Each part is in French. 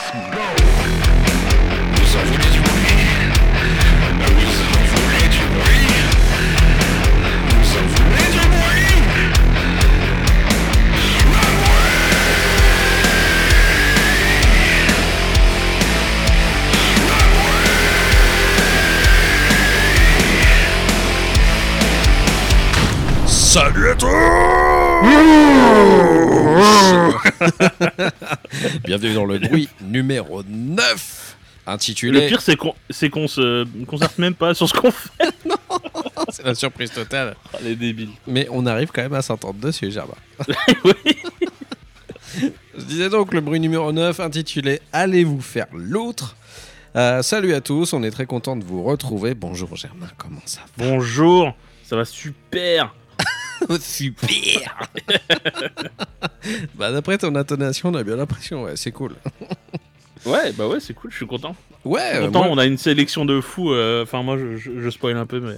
Go. Bienvenue dans le bruit numéro 9 Le intitulé pire, c'est qu'on c'est qu'on se concentre même pas sur ce qu'on fait. C'est la surprise totale. Oh, les débiles. Mais on arrive quand même à s'entendre dessus, Germain. oui. Je disais donc le bruit numéro 9 intitulé Allez-vous faire l'autre? Euh, Salut à tous, on est très content de vous retrouver. Bonjour Germain, comment ça Bonjour. Ça va super. Super Bah d'après ton intonation, on a bien l'impression, ouais, c'est cool. Ouais, bah ouais, c'est cool, je suis content. Ouais, Content, moi- on a une sélection de fous. euh, Enfin, moi, je, je, je spoil un peu, mais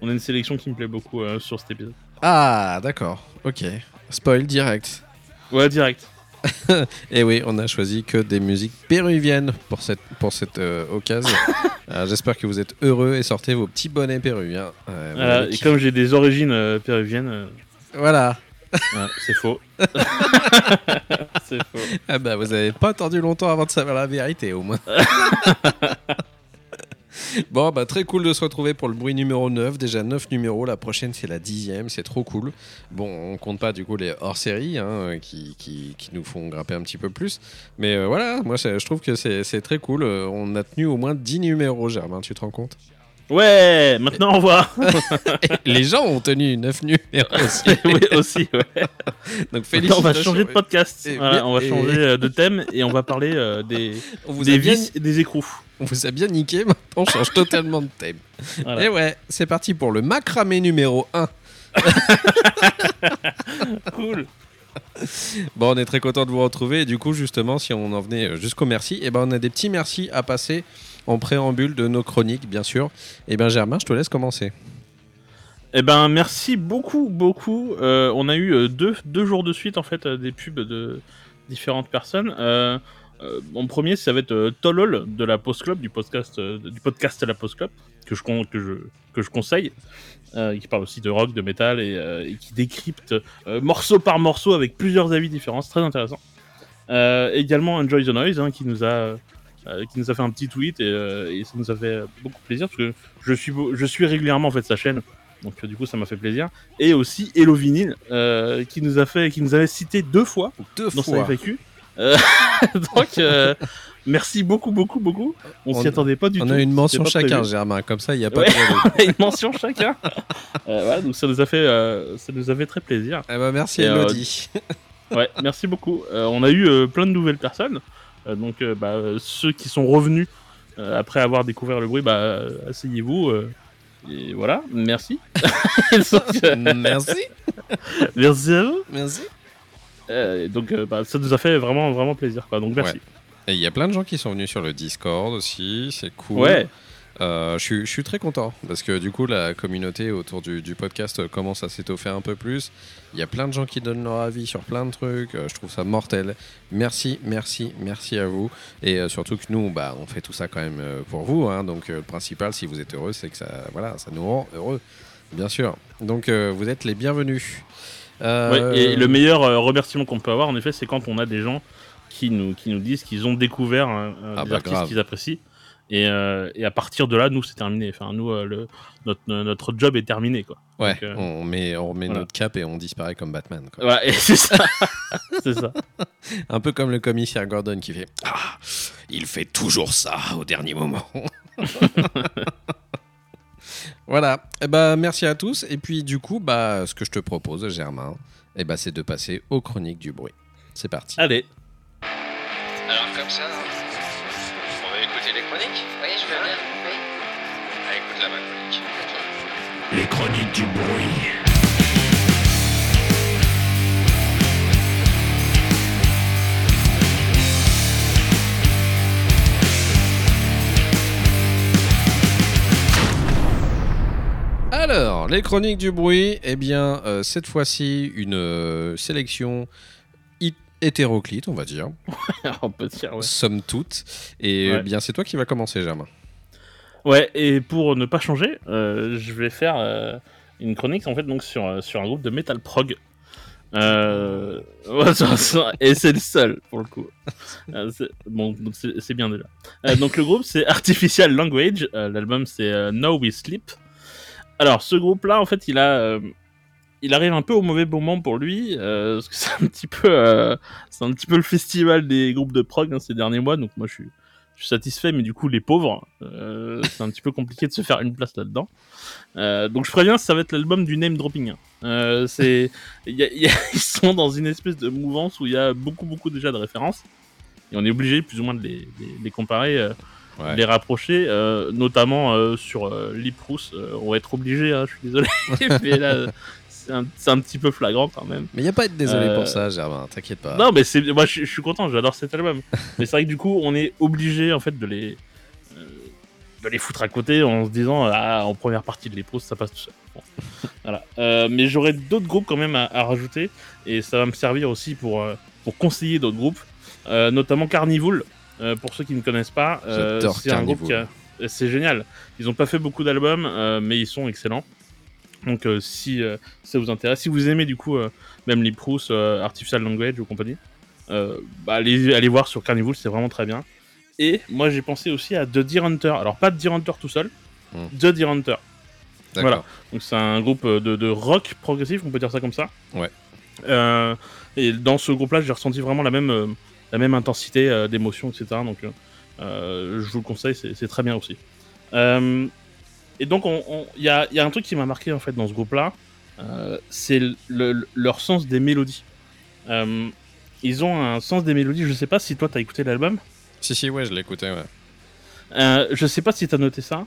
on a une sélection qui me plaît beaucoup euh, sur cet épisode. Ah, d'accord, ok. Spoil direct. Ouais, direct. Et oui, on a choisi que des musiques péruviennes pour cette, pour cette euh, occasion. Euh, J'espère que vous êtes heureux et sortez vos petits bonnets péruviens. Euh, et comme j'ai des origines péruviennes, Voilà. ouais, c'est faux. c'est faux. Ah bah, vous avez pas attendu longtemps avant de savoir la vérité, au moins. Bon, bah, très cool de se retrouver pour le bruit numéro 9. Déjà 9 numéros. La prochaine, c'est la dixième. C'est trop cool. Bon, on compte pas du coup les hors-série hein, qui, qui, qui nous font grimper un petit peu plus. Mais euh, voilà, moi, je trouve que c'est très cool. Euh, on a tenu au moins 10 numéros, Germain, tu te rends compte? Ouais, maintenant on voit. Les gens ont tenu 9 numéros aussi. oui, aussi, ouais. Donc, félicitations. on va changer de podcast. Voilà, on va changer euh, de thème et on va parler euh, des, On vous, des bien, vis et des écrous. On vous a bien niqué, maintenant on change totalement de thème. Voilà. Et ouais, c'est parti pour le macramé numéro 1. Cool. Bon, on est très content de vous retrouver. Et du coup, justement, si on en venait jusqu'au merci, et ben on a des petits merci à passer en préambule de nos chroniques, bien sûr. Et ben Germain, je te laisse commencer. Eh ben, merci beaucoup, beaucoup. Euh, on a eu euh, deux, deux jours de suite, en fait, euh, des pubs de différentes personnes. Euh, euh, mon premier, ça va être euh, Tolol de la Post Club, du podcast, euh, du podcast La Post Club, que je, que je, que je conseille, euh, qui parle aussi de rock, de métal et, euh, et qui décrypte euh, morceau par morceau avec plusieurs avis différents. C'est très intéressant. Euh, également Enjoy the Noise, hein, qui nous a euh, qui nous a fait un petit tweet et, euh, et ça nous a fait beaucoup plaisir parce que je suis je suis régulièrement en fait sa chaîne donc euh, du coup ça m'a fait plaisir et aussi Hello Vinyl euh, qui nous a fait qui nous avait cité deux fois Deux dans sa fois. FAQ Euh, donc euh, merci beaucoup beaucoup beaucoup on, On- s'y attendait pas du On tout a une mention chacun. Germain. Comme ça, il n'y a pas Ouais. de. On une mention chacun Euh, voilà donc ça nous a fait euh, ça nous a fait très plaisir Eh ben, merci, Et, euh, Elodie. Ouais, merci beaucoup. Euh, on a eu euh, plein de nouvelles personnes. Euh, donc, euh, bah, euh, ceux qui sont revenus euh, après avoir découvert le bruit, bah, euh, asseyez-vous. euh, et voilà, merci. Donc, euh, merci. merci à vous. Merci. Euh, et donc, euh, bah, ça nous a fait vraiment, vraiment plaisir. Quoi. Donc, merci. Et il y a plein de gens qui sont venus sur le Discord aussi. C'est cool. Ouais, Euh, je, suis, très content parce que du coup la communauté autour du, du podcast commence à s'étoffer un peu plus. Il y a plein de gens qui donnent leur avis sur plein de trucs. Euh, je trouve ça mortel. Merci, merci, merci à vous. Et euh, surtout que nous, bah, on fait tout ça quand même pour vous. hein. donc le principal, si vous êtes heureux, c'est que ça, voilà, ça nous rend heureux, bien sûr. Donc euh, vous êtes les bienvenus. Euh, ouais, et le meilleur euh, remerciement qu'on peut avoir, en effet, c'est quand on a des gens qui nous, qui nous disent qu'ils ont découvert un, un- Ah des bah, artistes grave. qu'ils apprécient. Et, euh, et à partir de là, nous, c'est terminé. Enfin, nous, euh, le, notre, notre job est terminé. Quoi. Ouais, Donc, euh, on met, on voilà. notre cap et on disparaît comme Batman. quoi. Ouais, et c'est ça. c'est ça. Un peu comme le commissaire Gordon qui fait Ah, il fait toujours ça au dernier moment. voilà. Eh ben, merci à tous. Et puis, du coup, bah, ce que je te propose, Germain, eh ben, c'est de passer aux chroniques du bruit. C'est parti. Allez. Alors comme ça, on va écouter les chroniques Oui, je veux bien. Oui. Ah, écoute là ma chronique. Les chroniques du bruit. Alors, les chroniques du bruit, eh bien, euh, cette fois-ci, une euh, sélection hit hétéroclite, on va dire, On peut dire, ouais. somme toute. Et Ouais. euh, bien, c'est toi qui va commencer, Germain. Ouais, et pour ne pas changer, euh, je vais faire euh, une chronique en fait donc sur, euh, sur un groupe de metal prog. Euh, ouais, ça- ça- et c'est le seul pour le coup. Euh, c'est- bon, donc c'est c'est bien déjà. Euh, donc le groupe c'est Artificial Language, euh, l'album c'est euh, Now We Sleep. Alors ce groupe là en fait il a euh, il arrive un peu au mauvais moment pour lui euh, parce que c'est un petit peu euh, c'est un petit peu le festival des groupes de prog hein, ces derniers mois donc moi je suis je suis satisfait, mais du coup, les pauvres, c'est un petit peu compliqué de se faire une place là-dedans. Donc, je préviens, ça va être l'album du name dropping. hein. C'est, ils sont dans une espèce de mouvance où il y a beaucoup, beaucoup déjà de références. Et on est obligé plus ou moins de les, les- comparer, Ouais. les rapprocher, euh, notamment euh, sur euh, Lip Rousse. Euh, on va être obligé, hein, je suis désolé, mais là, c'est un, c'est un petit peu flagrant quand même. Mais il n'y a pas à être désolé pour ça, Germain, t'inquiète pas. Non, mais c'est, moi, je, je suis content, j'adore cet album. mais c'est vrai que du coup, on est obligé en fait de les, de les foutre à côté en se disant, ah, en première partie de l'éprouve, ça passe tout seul. Bon. voilà. Mais j'aurais d'autres groupes quand même à, à rajouter, et ça va me servir aussi pour, pour conseiller d'autres groupes, notamment Carnival. Euh, pour ceux qui ne connaissent pas, euh, c'est un groupe qui a, c'est génial. Ils n'ont pas fait beaucoup d'albums, euh, mais ils sont excellents. Donc si ça vous intéresse, si vous aimez du coup même les Proust, Artificial Language ou compagnie, bah, allez, allez voir sur Carnival, c'est vraiment très bien. Et moi j'ai pensé aussi à The Deer Hunter. Alors pas Deer Hunter tout seul, Hmm. The Deer Hunter. Voilà. Donc c'est un groupe de, de rock progressif, on peut dire ça comme ça. Ouais. Et dans ce groupe-là, j'ai ressenti vraiment la même, la même intensité euh, d'émotion, etc. Donc euh, euh, je vous le conseille, c'est très bien aussi. Et donc il y, a, il y a un truc qui m'a marqué en fait dans ce groupe-là, c'est le- le- leur sens des mélodies. Ils ont un sens des mélodies, je sais pas si toi t'as écouté l'album. Si, si, ouais, je l'ai écouté, ouais. Euh, je sais pas si t'as noté ça.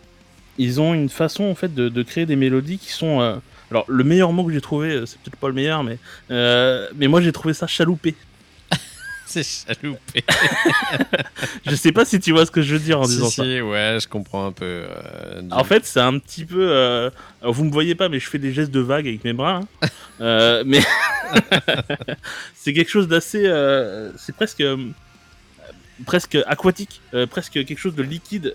Ils ont une façon en fait de, de créer des mélodies qui sont. euh, Alors le meilleur mot que j'ai trouvé, c'est peut-être pas le meilleur, mais euh, mais moi j'ai trouvé ça chaloupé. C'est chaloupé. Je sais pas si tu vois ce que je veux dire en si, disant si, ça. ouais, je comprends un peu. euh, du- En fait, c'est un petit peu. euh, alors, vous me voyez pas, mais je fais des gestes de vague avec mes bras. hein. Euh, mais c'est quelque chose d'assez. c'est presque. presque aquatique, presque quelque chose de liquide.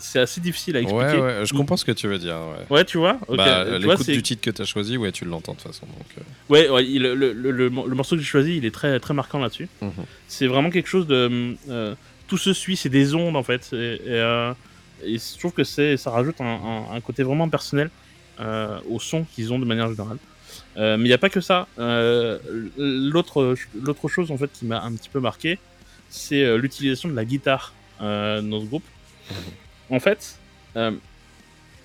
Euh, c'est assez difficile à expliquer. ouais, ouais, je comprends ce que tu veux dire, ouais. Ouais, tu vois. Ok. Bah, Tu vois, l'écoute du titre que tu as choisi, ouais, tu l'entends de toute façon. Donc, euh, Ouais, ouais, il- le, le, le- le morceau que j'ai choisi, il est très, très marquant là-dessus. mhm. C'est vraiment quelque chose de. euh, tout se suit, c'est des ondes en fait. Et, et, euh, et je trouve que c'est, ça rajoute un, un- un côté vraiment personnel euh, au son qu'ils ont de manière générale. Euh, mais il n'y a pas que ça. Euh, l'autre, l'autre chose en fait qui m'a un petit peu marqué, c'est euh, l'utilisation de la guitare euh, dans ce groupe. En fait, euh,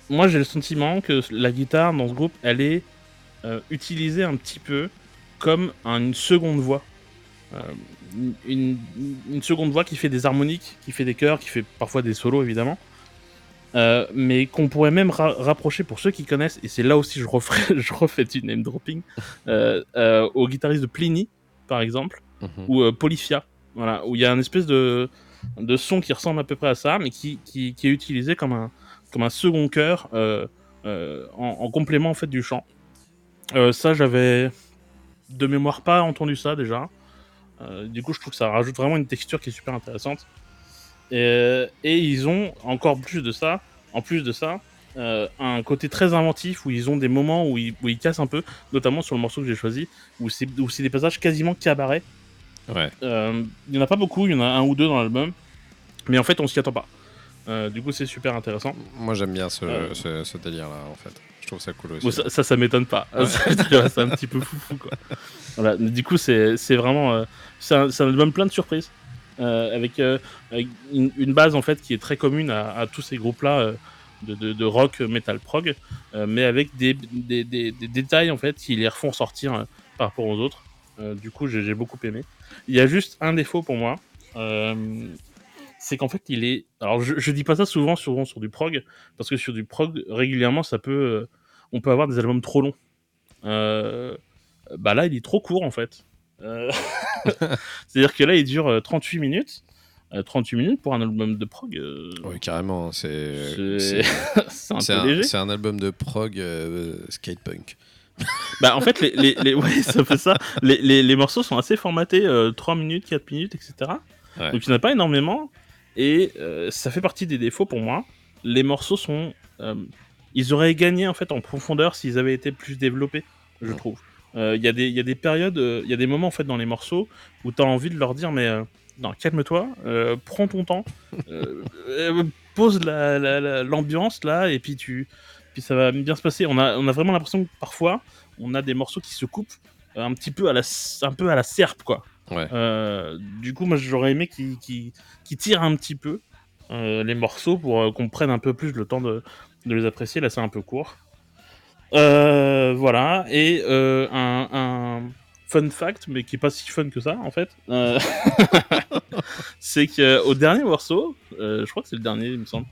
moi j'ai le sentiment que la guitare dans ce groupe, elle est euh, utilisée un petit peu comme un- une seconde voix. Euh, une, une seconde voix qui fait des harmoniques, qui fait des chœurs, qui fait parfois des solos évidemment. Mais qu'on pourrait même ra- rapprocher pour ceux qui connaissent, et c'est là aussi je, referai, je refais du name dropping, au guitariste de Pliny par exemple, Mhm. ou Polyphia, voilà, où il y a un espèce de, de son qui ressemble à peu près à ça, mais qui, qui, qui est utilisé comme un, comme un second chœur euh, euh, en, en complément en fait du chant. Euh, ça, j'avais de mémoire pas entendu ça déjà. Du coup, je trouve que ça rajoute vraiment une texture qui est super intéressante. Et, et ils ont encore plus de ça, en plus de ça, un côté très inventif où ils ont des moments où ils, où ils cassent un peu, notamment sur le morceau que j'ai choisi, où c'est des passages quasiment cabaret. Ouais. Euh, Il y en a pas beaucoup, il y en a un ou deux dans l'album, mais en fait on s'y attend pas. Euh, du coup c'est super intéressant. Moi, j'aime bien ce, Euh. ce, ce délire-là, en fait. Je trouve ça cool aussi. Bon, ça, ça, ça m'étonne pas. Ouais. c'est un petit peu foufou, quoi. Voilà, mais du coup, c'est c'est vraiment. euh, c'est un, c'est un album plein de surprises. euh, avec, euh, une, une base, en fait, qui est très commune à, à tous ces groupes-là euh, de, de, de rock, metal, prog, euh, mais avec des, des, des, des détails, en fait, qui les refont sortir euh, par rapport aux autres. Euh, du coup, j'ai beaucoup aimé. Il y a juste un défaut pour moi. euh, c'est qu'en fait, il est. Alors, je, je dis pas ça souvent, souvent sur du prog, parce que sur du prog, régulièrement, ça peut. euh, on peut avoir des albums trop longs. Bah là, il est trop court en fait. C'est-à-dire que là, il dure euh, 38 minutes. Euh, 38 minutes pour un album de prog, euh, Oui, carrément. C'est un un, un album de prog euh, skatepunk. Bah en fait, les, les, les- ouais, ça fait ça. Les, les, les morceaux sont assez formatés, euh, 3 minutes, 4 minutes, etc. Ouais. Donc il n'y en a pas énormément. Et euh, ça fait partie des défauts pour moi. Les morceaux sont... euh, ils auraient gagné en fait en profondeur s'ils avaient été plus développés, je Ouais. trouve. Euh, Il y, a des- y a des périodes, il y a des moments en fait dans les morceaux où tu as envie de leur dire mais... non, calme-toi, prends ton temps, pose la- la- la- l'ambiance là, et puis tu, puis ça va bien se passer. On a, on a vraiment l'impression que parfois, on a des morceaux qui se coupent euh, un petit peu à la, un peu à la serpe, quoi. Ouais. Euh, du coup, moi, j'aurais aimé qu'ils qu'ils- qu'ils tirent un petit peu euh, les morceaux pour euh, qu'on prenne un peu plus le temps de, de les apprécier. Là, c'est un peu court. Euh, voilà. Et euh, un, un fun fact, mais qui est pas si fun que ça, en fait. c'est qu'au dernier morceau, je crois que c'est le dernier, il me semble,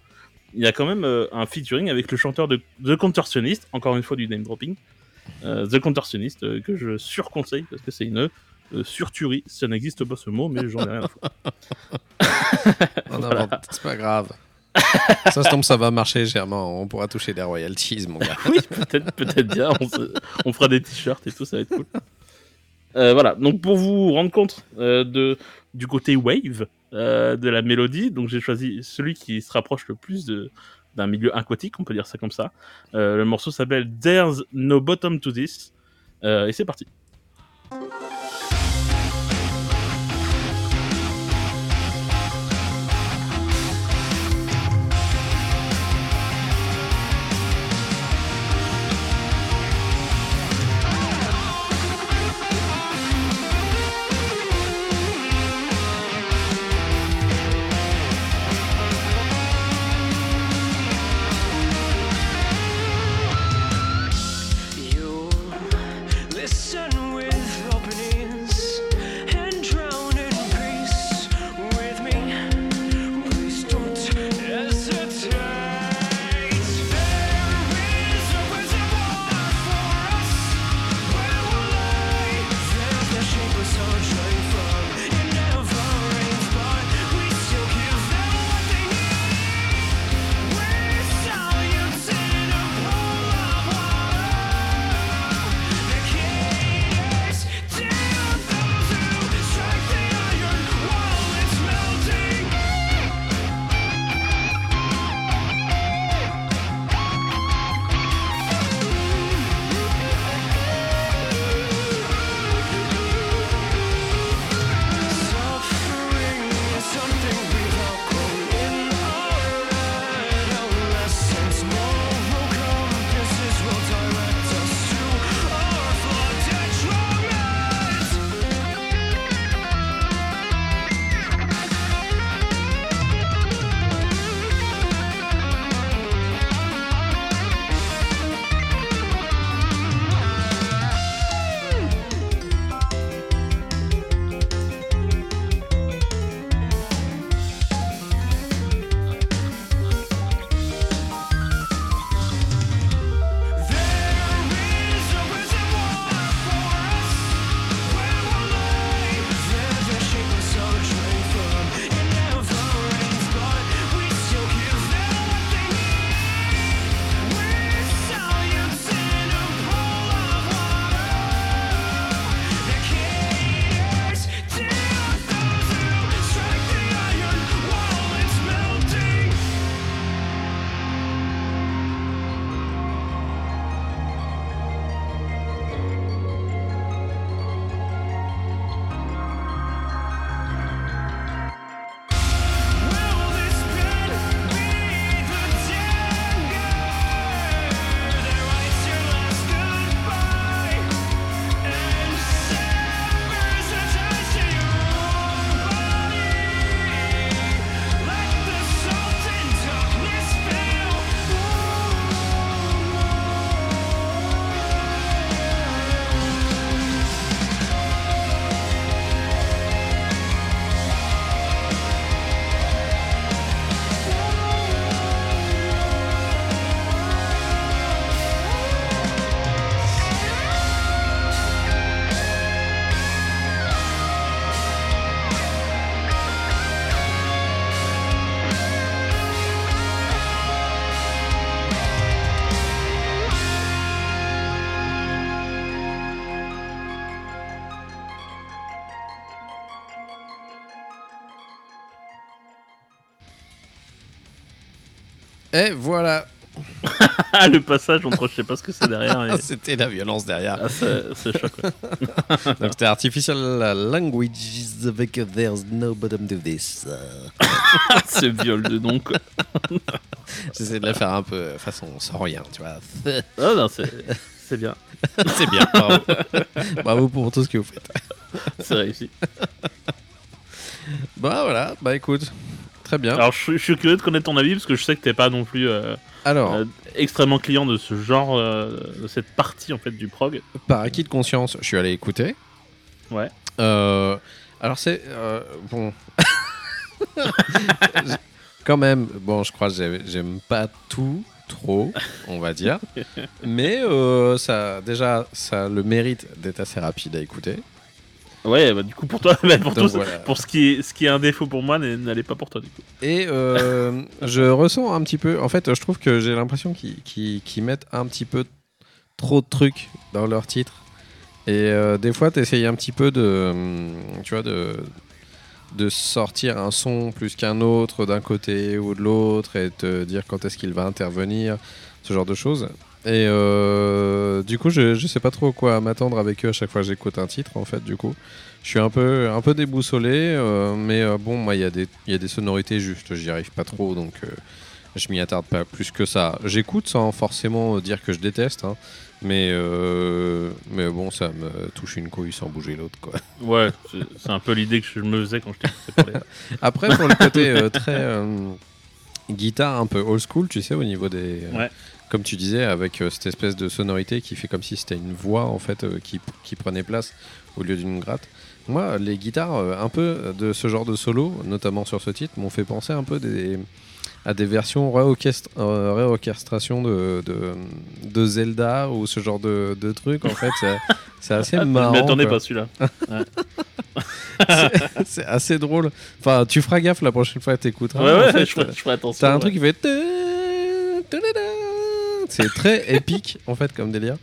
il y a quand même euh, un featuring avec le chanteur de The Contortionist, encore une fois du name dropping. Euh, The Contortionist, euh, que je surconseille parce que c'est une euh, surtuerie. Ça n'existe pas ce mot, mais j'en ai rien à foutre. C'est pas grave. ça se tombe, ça va marcher, Germain. On pourra toucher des royalties, mon gars. oui, peut-être peut-être bien. On, se- on fera des t-shirts et tout, ça va être cool. Voilà, donc pour vous rendre compte de, du côté wave euh, de la mélodie, donc j'ai choisi celui qui se rapproche le plus de d'un milieu aquatique, on peut dire ça comme ça. Euh, le morceau s'appelle There's No Bottom to This, Euh, et c'est parti. Et voilà. Le passage entre je sais pas ce que c'est derrière. et- C'était la violence derrière. Ah, c'est c'est choc. Donc c'était Artificial Languages avec There's no bottom to this. Euh, ce viol de nom, quoi. J'essaie de la faire un peu façon sans rien, tu vois. Ah, non, c'est c'est bien. C'est bien, bravo. bravo pour tout ce que vous faites. C'est réussi. Bah voilà, bah écoute, très bien. Alors, je, suis- je suis curieux de connaître ton avis parce que je sais que t'es pas non plus euh, Alors, euh, extrêmement client de ce genre, euh, de cette partie en fait du prog. par acquis de conscience, je suis allé écouter. Ouais. Alors c'est bon. Quand même, bon, je crois que j'ai- j'aime pas tout trop, on va dire, mais ça, déjà, ça a le mérite d'être assez rapide à écouter. Ouais, bah, du coup pour toi, bah, pour, Donc, tout- voilà. pour ce qui est ce qui est un défaut pour moi, n'allez pas pour toi du coup. Et euh, je ressens un petit peu, en fait, je trouve que j'ai l'impression qu'ils mettent un petit peu trop de trucs dans leur titre. Et euh, des fois, tu essayes un petit peu de, hum, tu vois, de, de sortir un son plus qu'un autre d'un côté ou de l'autre et te dire quand est-ce qu'il va intervenir, ce genre de choses. Et euh, du coup, je, je sais pas trop quoi m'attendre avec eux à chaque fois que j'écoute un titre, en fait, du coup. Je suis un peu, un peu déboussolé, euh, mais euh, bon, moi, il y, a des- il y a des sonorités justes, j'y arrive pas trop, donc je m'y attarde pas plus que ça. J'écoute sans forcément dire que je déteste, hein, mais, mais bon, ça me touche une couille sans bouger l'autre, quoi. Ouais, c'est un peu l'idée que je me faisais quand je parler. Après, pour le côté très guitare un peu old school, tu sais, au niveau des. Ouais. Comme tu disais, avec euh, cette espèce de sonorité qui fait comme si c'était une voix en fait euh, qui, qui prenait place au lieu d'une gratte. Moi, les guitares, euh, un peu de ce genre de solo, notamment sur ce titre, m'ont fait penser un peu des, à des versions réorchestra- réorchestration de, de, de Zelda ou ce genre de, de truc. En fait, c'est- assez marrant. je m'attendais quoi. pas celui-là. C'est- C'est assez drôle. Enfin, tu feras gaffe la prochaine fois que t'écouteras. ouais, ouais, En fait, je, ferai, je ferai attention. T'as un ouais. truc qui fait. C'est très épique en fait comme délire.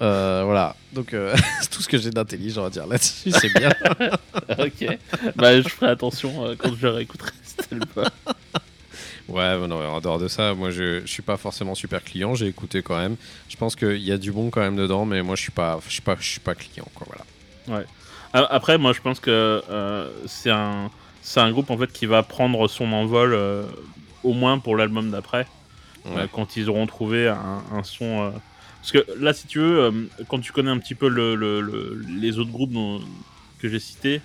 Euh, voilà, donc euh, c'est tout ce que j'ai d'intelligent à dire là-dessus, c'est bien. ok. Bah, je ferai attention euh, quand je réécouterai cet album. Ouais, mais non, en dehors de ça, moi je, je suis pas forcément super client, j'ai écouté quand même. Je pense qu'il y a du bon quand même dedans, mais moi je suis pas, je suis pas, je suis pas client quoi, voilà. A- Après, moi, je pense que c'est un, un groupe en fait qui va prendre son envol au moins pour l'album d'après, Ouais. euh, quand ils auront trouvé un, un son. euh, Parce que là, si tu veux, euh, quand tu connais un petit peu le, le- le- les autres groupes dont- que j'ai cités,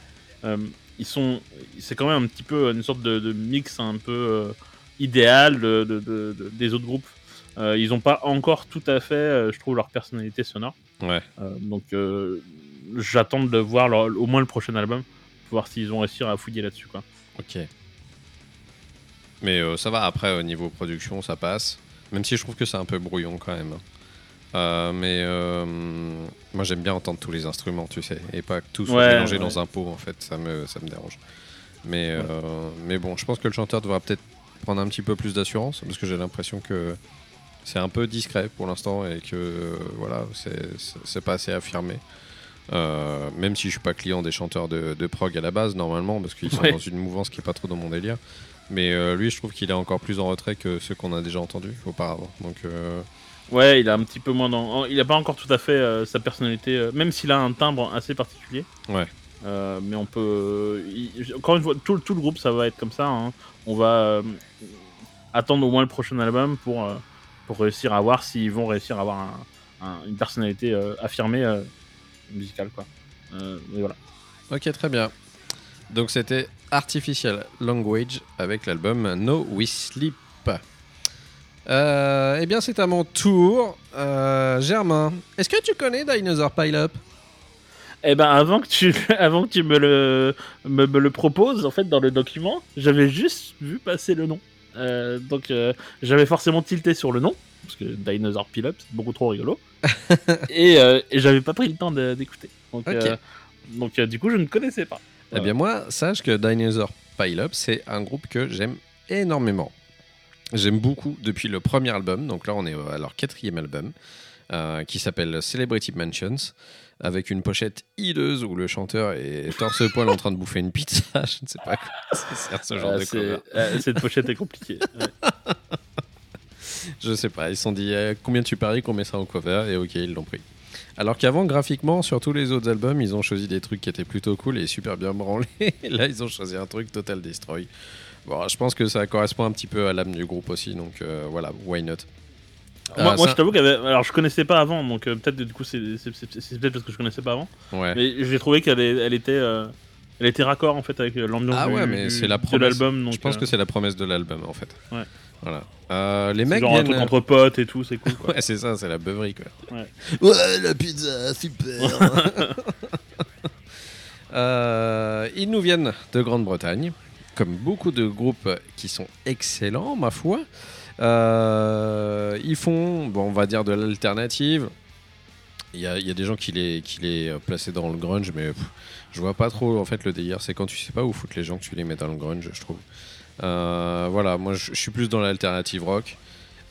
ils sont, c'est quand même un petit peu une sorte de, de mix un peu idéal de, de- de- de- des autres groupes. Euh, ils n'ont pas encore tout à fait, euh, je trouve, leur personnalité sonore. Ouais. Euh, donc j'attends de voir leur- au moins le prochain album pour voir s'ils vont réussir à fouiller là-dessus quoi. Ok. Mais euh, ça va, après, au niveau production, ça passe. Même si je trouve que c'est un peu brouillon quand même. Euh, mais euh, moi, j'aime bien entendre tous les instruments, tu sais, et pas que tout soit Ouais, mélangé ouais. dans un pot, en fait, ça me, ça me dérange. Mais, mais bon, je pense que le chanteur devra peut-être prendre un petit peu plus d'assurance, parce que j'ai l'impression que c'est un peu discret pour l'instant et que voilà, c'est- pas assez affirmé. Euh, même si je suis pas client des chanteurs de, de prog à la base, normalement, parce qu'ils sont Ouais. dans une mouvance qui est pas trop dans mon délire. Mais euh, lui, je trouve qu'il est encore plus en retrait que ceux qu'on a déjà entendus auparavant. Donc, euh, Ouais, il a un petit peu moins dans, il a pas encore tout à fait euh, sa personnalité, même s'il a un timbre assez particulier. Ouais. Mais on peut, il- encore une fois, tout, tout le groupe ça va être comme ça. hein. On va attendre au moins le prochain album pour pour réussir à voir s'ils vont réussir à avoir un- un- une personnalité affirmée musicale quoi. Voilà. ok, très bien. Donc, c'était Artificial Language avec l'album No We Sleep. Euh, eh bien, c'est à mon tour. Euh, Germain, est-ce que tu connais Dinosaur Pile Up Eh ben avant que tu avant que tu me le me, me le proposes en fait dans le document, j'avais juste vu passer le nom. Euh, donc euh, j'avais forcément tilté sur le nom parce que Dinosaur Pile Up c'est beaucoup trop rigolo et, euh, et j'avais pas pris le temps d'écouter. Donc donc du coup je ne connaissais pas. Eh bien, moi, sache que Dinosaur Pile Up, c'est un groupe que j'aime énormément. J'aime beaucoup depuis le premier album, donc là on est à leur quatrième album, euh, qui s'appelle Celebrity Mansions, avec une pochette hideuse où le chanteur est torse-poil en train de bouffer une pizza. Je ne sais pas quoi ça sert ce genre Euh, de cover. euh, cette pochette est compliquée. ouais. Je sais pas, ils se sont dit eh, combien tu paries qu'on met ça en cover? Et ok, ils l'ont pris. Alors qu'avant, graphiquement, sur tous les autres albums, ils ont choisi des trucs qui étaient plutôt cool et super bien branlés. Là, ils ont choisi un truc Total Destroy. Bon, je pense que ça correspond un petit peu à l'âme du groupe aussi, donc euh, voilà, why not? Moi, Euh, moi, ça- je t'avoue alors je connaissais pas avant, donc euh, peut-être du coup c'est peut-être parce que je connaissais pas avant. Ouais. Mais j'ai trouvé qu'elle elle était, euh, elle était raccord en fait avec l'ambiance Ah du- ouais, mais du- c'est la de promesse. l'album. donc, Je pense que c'est la promesse de l'album en fait. Ouais. Voilà. Euh, les mecs genre un viennent. truc entre potes et tout, c'est cool. Quoi. Ouais, c'est ça, c'est la beuverie quoi. Ouais. Ouais, la pizza, super. Euh, ils nous viennent de Grande-Bretagne, comme beaucoup de groupes qui sont excellents, ma foi. Euh, ils font, bon, on va dire, de l'alternative. Il y a, il y a des gens qui les, qui les plaçaient dans le grunge, mais pff, je vois pas trop en fait le délire. C'est quand tu sais pas où foutre les gens que tu les mets dans le grunge, je trouve. Euh, voilà, moi je suis plus dans l'alternative rock.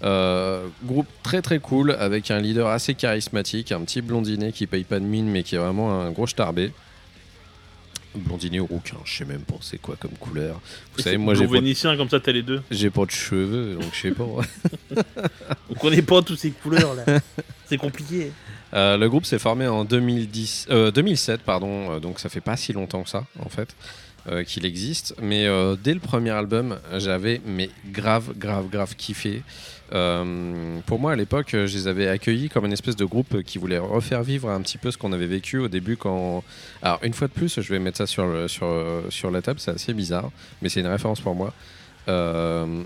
Euh, groupe très très cool avec un leader assez charismatique, un petit blondinet qui paye pas de mine mais qui est vraiment un gros starbé. Blondinet ou rouquin, je sais même pas c'est quoi comme couleur. Vous Et savez, moi j'ai vénitien comme ça, t'as les deux. j'ai pas de cheveux donc je sais pas. On connaît pas toutes ces couleurs là. c'est compliqué. Euh, le groupe s'est formé en 2010, euh, 2007, pardon, donc ça fait pas si longtemps que ça, en fait, euh, qu'il existe. Mais euh, dès le premier album, j'avais mais grave, grave, grave kiffé. Euh, pour moi, à l'époque, je les avais accueillis comme une espèce de groupe qui voulait refaire vivre un petit peu ce qu'on avait vécu au début quand. Alors, une fois de plus, je vais mettre ça sur, sur, sur la table, c'est assez bizarre, mais c'est une référence pour moi.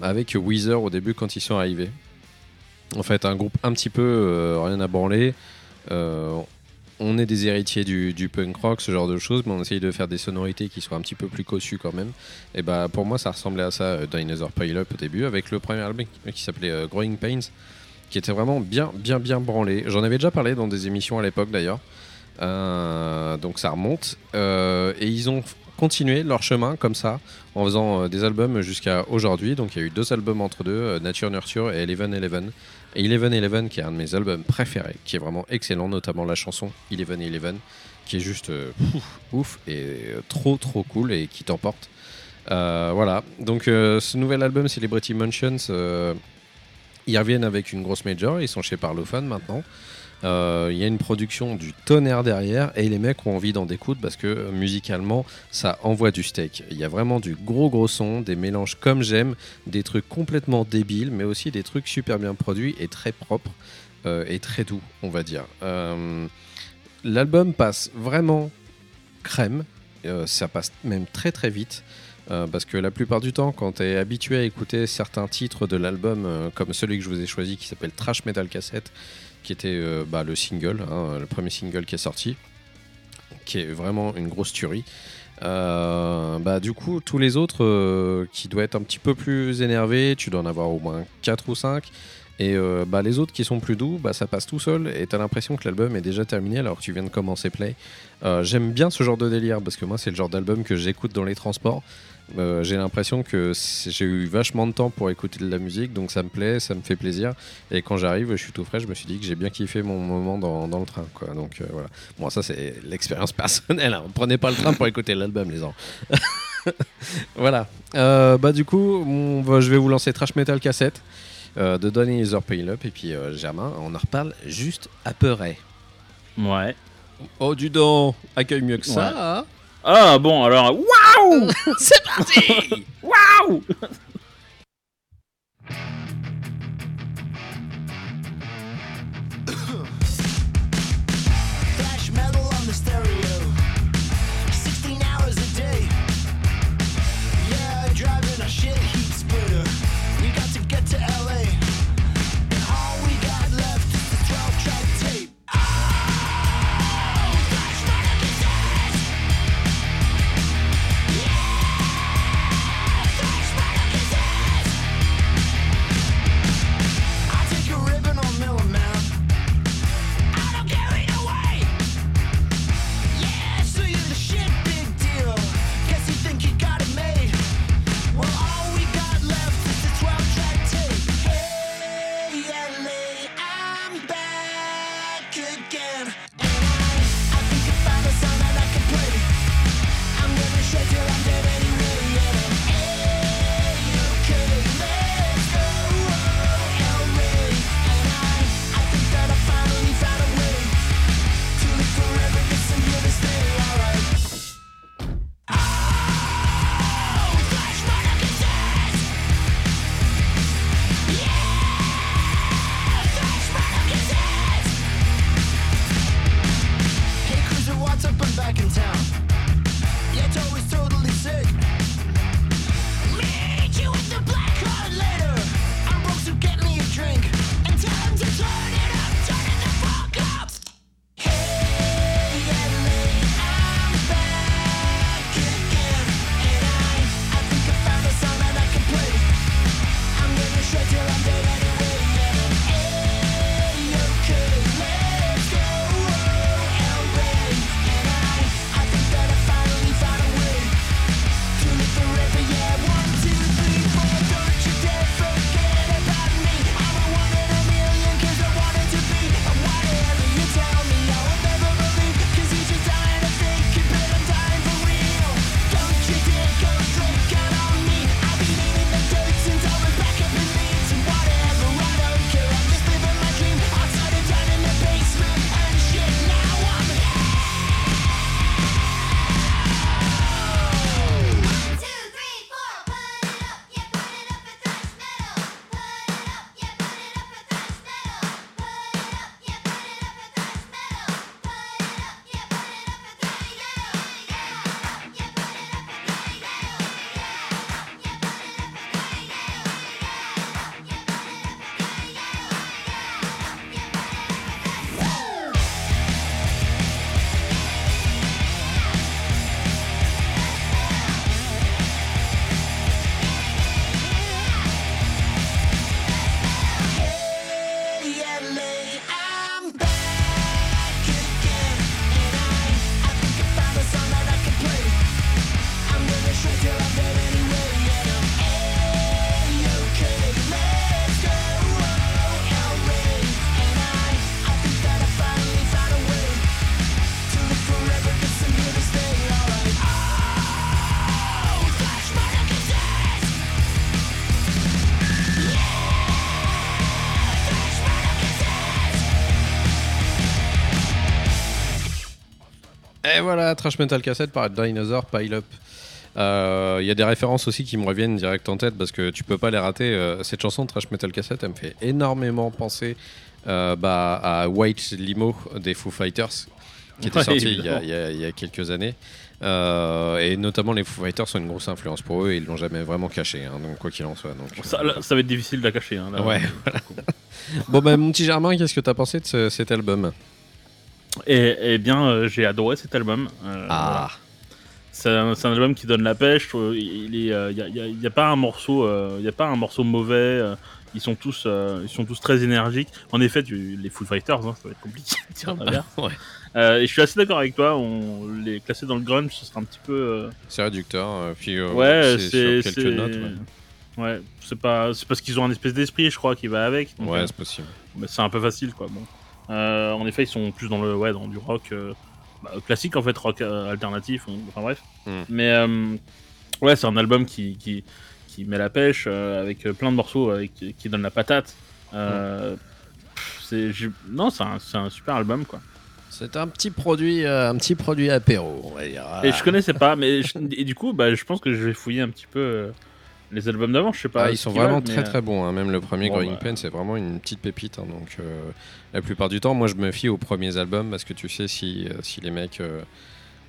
Avec Weezer au début quand ils sont arrivés. En fait, un groupe un petit peu rien à branler. On est des héritiers du, punk rock, ce genre de choses, mais on essaye de faire des sonorités qui soient un petit peu plus cossues quand même. Et bah pour moi, ça ressemblait à ça, euh, Dinosaur Pile Up au début, avec le premier album qui, s'appelait euh, Growing Pains, qui était vraiment bien, bien, bien branlé. J'en avais déjà parlé dans des émissions à l'époque d'ailleurs. Euh, donc ça remonte. Et ils ont continué leur chemin comme ça, en faisant des albums jusqu'à aujourd'hui. Donc il y a eu deux albums entre deux, Nature Nurture et Eleven Eleven. Et Eleven Eleven, qui est un de mes albums préférés, qui est vraiment excellent, notamment la chanson Eleven Eleven, qui est juste euh, ouf et euh, trop trop cool et qui t'emporte. Euh, voilà, donc ce nouvel album Celebrity Mansions, ils reviennent avec une grosse major, ils sont chez Parlophone maintenant. Euh, Il y a une production du tonnerre derrière et les mecs ont envie d'en découdre parce que euh, musicalement ça envoie du steak. Il y a vraiment du gros gros son, des mélanges comme j'aime, des trucs complètement débiles mais aussi des trucs super bien produits et très propres euh, et très doux on va dire. L'album passe vraiment crème, ça passe même très très vite. Parce que la plupart du temps, quand tu es habitué à écouter certains titres de l'album, comme celui que je vous ai choisi qui s'appelle Trash Metal Cassette, qui était euh, bah, le single, hein, le premier single qui est sorti, qui est vraiment une grosse tuerie. Euh, bah, du coup, tous les autres euh, qui doivent être un petit peu plus énervés, tu dois en avoir au moins 4 ou 5. Et bah, les autres qui sont plus doux, bah, ça passe tout seul et t'as l'impression que l'album est déjà terminé alors que tu viens de commencer Play. J'aime bien ce genre de délire parce que moi, c'est le genre d'album que j'écoute dans les transports. Euh, j'ai l'impression que j'ai eu vachement de temps pour écouter de la musique, donc ça me plaît, ça me fait plaisir. Et quand j'arrive, je suis tout frais, je me suis dit que j'ai bien kiffé mon moment dans, dans le train. Quoi. Donc euh, voilà. Bon, ça c'est l'expérience personnelle. Hein. Prenez pas le train pour écouter l'album, les gens. voilà. Euh, bah du coup, on va- je vais vous lancer Trash Metal Cassette euh, de Donny Is Pile Up et puis euh, Germain, on en reparle juste après. Ouais. Oh du don, accueille mieux que ça. Ouais. hein Ah bon, alors. Waouh C'est parti. Waouh Thrash metal on the stereo. Voilà, Trash Metal Cassette par Dinosaur Pile Up. Euh, Il y a des références aussi qui me reviennent direct en tête parce que tu peux pas les rater. Euh, cette chanson de Trash Metal Cassette, elle me fait énormément penser euh, bah, à White Limo des Foo Fighters qui était Ouais, sorti il y, a, évidemment. il y a- il y a quelques années. Euh, et notamment les Foo Fighters sont une grosse influence pour eux et ils l'ont jamais vraiment caché. hein, donc quoi qu'il en soit. Donc, Ça, euh, là, ça va être difficile de la cacher. Hein, là. Ouais, Bon bah mon petit Germain, qu'est-ce que t'as pensé de ce- cet album? Et, et bien, euh, j'ai adoré cet album. Euh, voilà. C'est un, album qui donne la pêche. Il euh, il y, a, pas un morceau, il y a pas un morceau mauvais. ils sont tous, euh, ils sont tous très énergiques. En effet, tu- les Foo Fighters, hein, ça va être compliqué de dire l'inverse. Ouais. Euh, et je suis assez d'accord avec toi. On les classer dans le grunge, ce sera un petit peu. euh, C'est réducteur. puis ouais, c'est quelques notes. Ouais, Ouais, c'est pas, c'est parce qu'ils ont un espèce d'esprit, je crois, qui va avec. donc, Ouais, c'est possible. mais c'est un peu facile quoi bon en effet ils sont plus dans le ouais dans du rock euh, bah, classique en fait rock euh, alternatif enfin bref Mm. mais euh, ouais c'est un album qui, qui qui met la pêche euh, avec euh, plein de morceaux avec, qui donne la patate euh, pff, j'ai- non c'est un, c'est un super album quoi C'est un petit produit, euh, un petit produit apéro, on va dire. et je connaissais pas mais je- et du coup bah je pense que je vais fouiller un petit peu euh, les albums d'avant je sais pas Ah, ils sont vraiment valent, très très bons. hein. Même le premier Bon, Growing bah. Pain, c'est vraiment une petite pépite. hein. Donc euh, la plupart du temps, moi, je me fie aux premiers albums parce que tu sais si euh, si les mecs euh,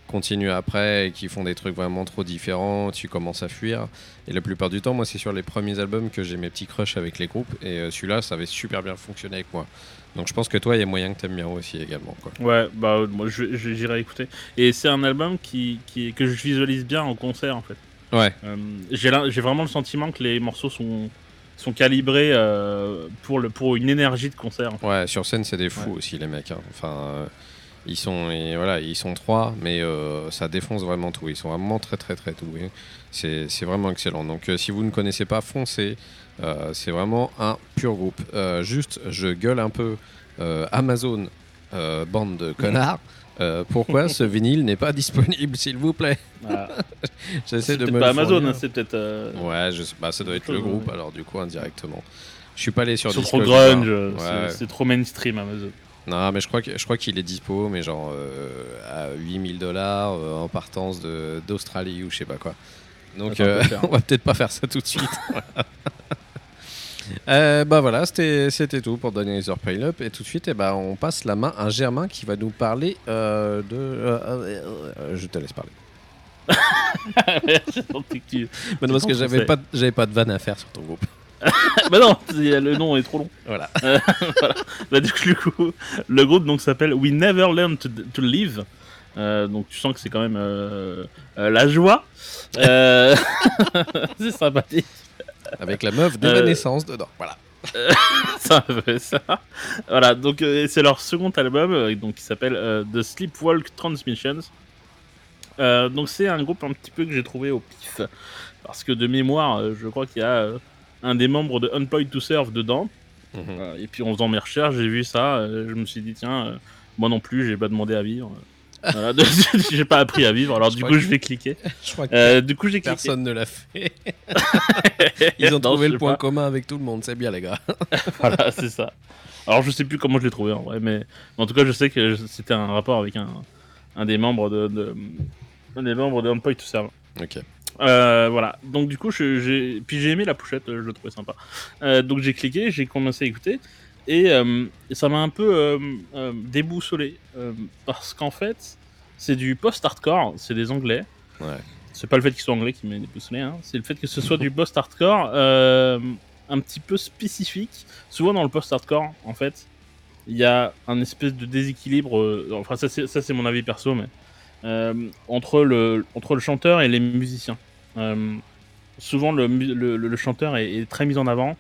continuent après et qu'ils font des trucs vraiment trop différents, tu commences à fuir. Et la plupart du temps, moi, c'est sur les premiers albums que j'ai mes petits crushs avec les groupes. Et euh, celui-là, ça avait super bien fonctionné avec moi. Donc je pense que toi, il y a moyen que t'aimes bien aussi également. Quoi. Ouais, bah moi j'irai écouter. Et c'est un album qui, qui, que je visualise bien en concert en fait. Ouais. Euh, j'ai vraiment le sentiment que les morceaux sont, sont calibrés euh, pour, le, pour une énergie de concert. en fait. Ouais, sur scène, c'est des fous aussi, les mecs. hein. Enfin, euh, ils sont, et voilà, ils sont trois, mais euh, ça défonce vraiment tout. Ils sont vraiment très, très, très doués. C'est vraiment excellent. Donc, euh, si vous ne connaissez pas, foncez. Euh, c'est vraiment un pur groupe. Juste, je gueule un peu Amazon, bande de connards. Euh, pourquoi ce vinyle n'est pas disponible, s'il vous plaît Voilà. J'essaie c'est de me pas Amazon, hein, c'est peut-être. euh, Ouais, je sais- bah, ça doit être le Ouais. groupe, alors du coup, indirectement. Je suis pas allé sur Discogs, trop grunge, euh, Ouais. c'est- c'est trop mainstream Amazon. Non, mais je crois que- je crois qu'il est dispo, mais genre euh, à 8000 dollars en partance d'Australie ou je sais pas quoi. Donc Attends, euh, on va peut-être pas faire ça tout de suite. Euh, bah voilà, c'était tout pour Dinosaur Pile Up. Et tout de suite, eh ben, on passe la main à Germain qui va nous parler euh, de. euh, euh, je te laisse parler. Tu- Mais non, parce que j'avais pas, pas de vanne à faire sur ton groupe. bah non, le nom est trop long. Voilà. Bah, du coup, le groupe donc s'appelle We Never Learn to, to Live. Euh, donc tu sens que c'est quand même euh, euh, la joie. C'est sympathique. Avec la meuf de Euh, la naissance dedans. Voilà. Un peu ça. Voilà, donc euh, c'est leur second album euh, donc, qui s'appelle euh, The Sleepwalk Transmissions. Euh, donc c'est un groupe un petit peu que j'ai trouvé au pif. Parce que de mémoire, euh, je crois qu'il y a euh, un des membres de Unpoid to Serve dedans. Mhm. Euh, et puis en faisant mes recherches, j'ai vu ça. euh, je me suis dit, tiens, euh, moi non plus, j'ai pas demandé à vivre. Voilà, j'ai pas appris à vivre, alors Je du coup, que- je vais cliquer. Je crois que Euh, du coup, j'ai cliqué. personne ne l'a fait. Ils ont trouvé le point pas. commun avec tout le monde. C'est bien, les gars. voilà, c'est ça. Alors je sais plus comment je l'ai trouvé en vrai, mais en tout cas je sais que c'était un rapport avec un, un des membres de, de un des membres de Endpoint to Serve. Ok. Euh, voilà. Donc du coup j'ai puis j'ai aimé la pochette, euh, je le trouvais sympa. Euh, donc j'ai cliqué, j'ai commencé à écouter et, euh, et ça m'a un peu euh, euh, déboussolé parce qu'en fait c'est du post-hardcore, c'est des Anglais. Ouais. C'est pas le fait qu'ils soient anglais qui m'a déboussolé, hein. c'est le fait que ce soit du post-hardcore un petit peu spécifique. Souvent dans le post-hardcore, en fait, il y a un espèce de déséquilibre. enfin, ça c'est, mon avis perso, mais euh, entre, le, entre le chanteur et les musiciens. Euh, souvent, le, le, le- le chanteur est, est très mis en avant.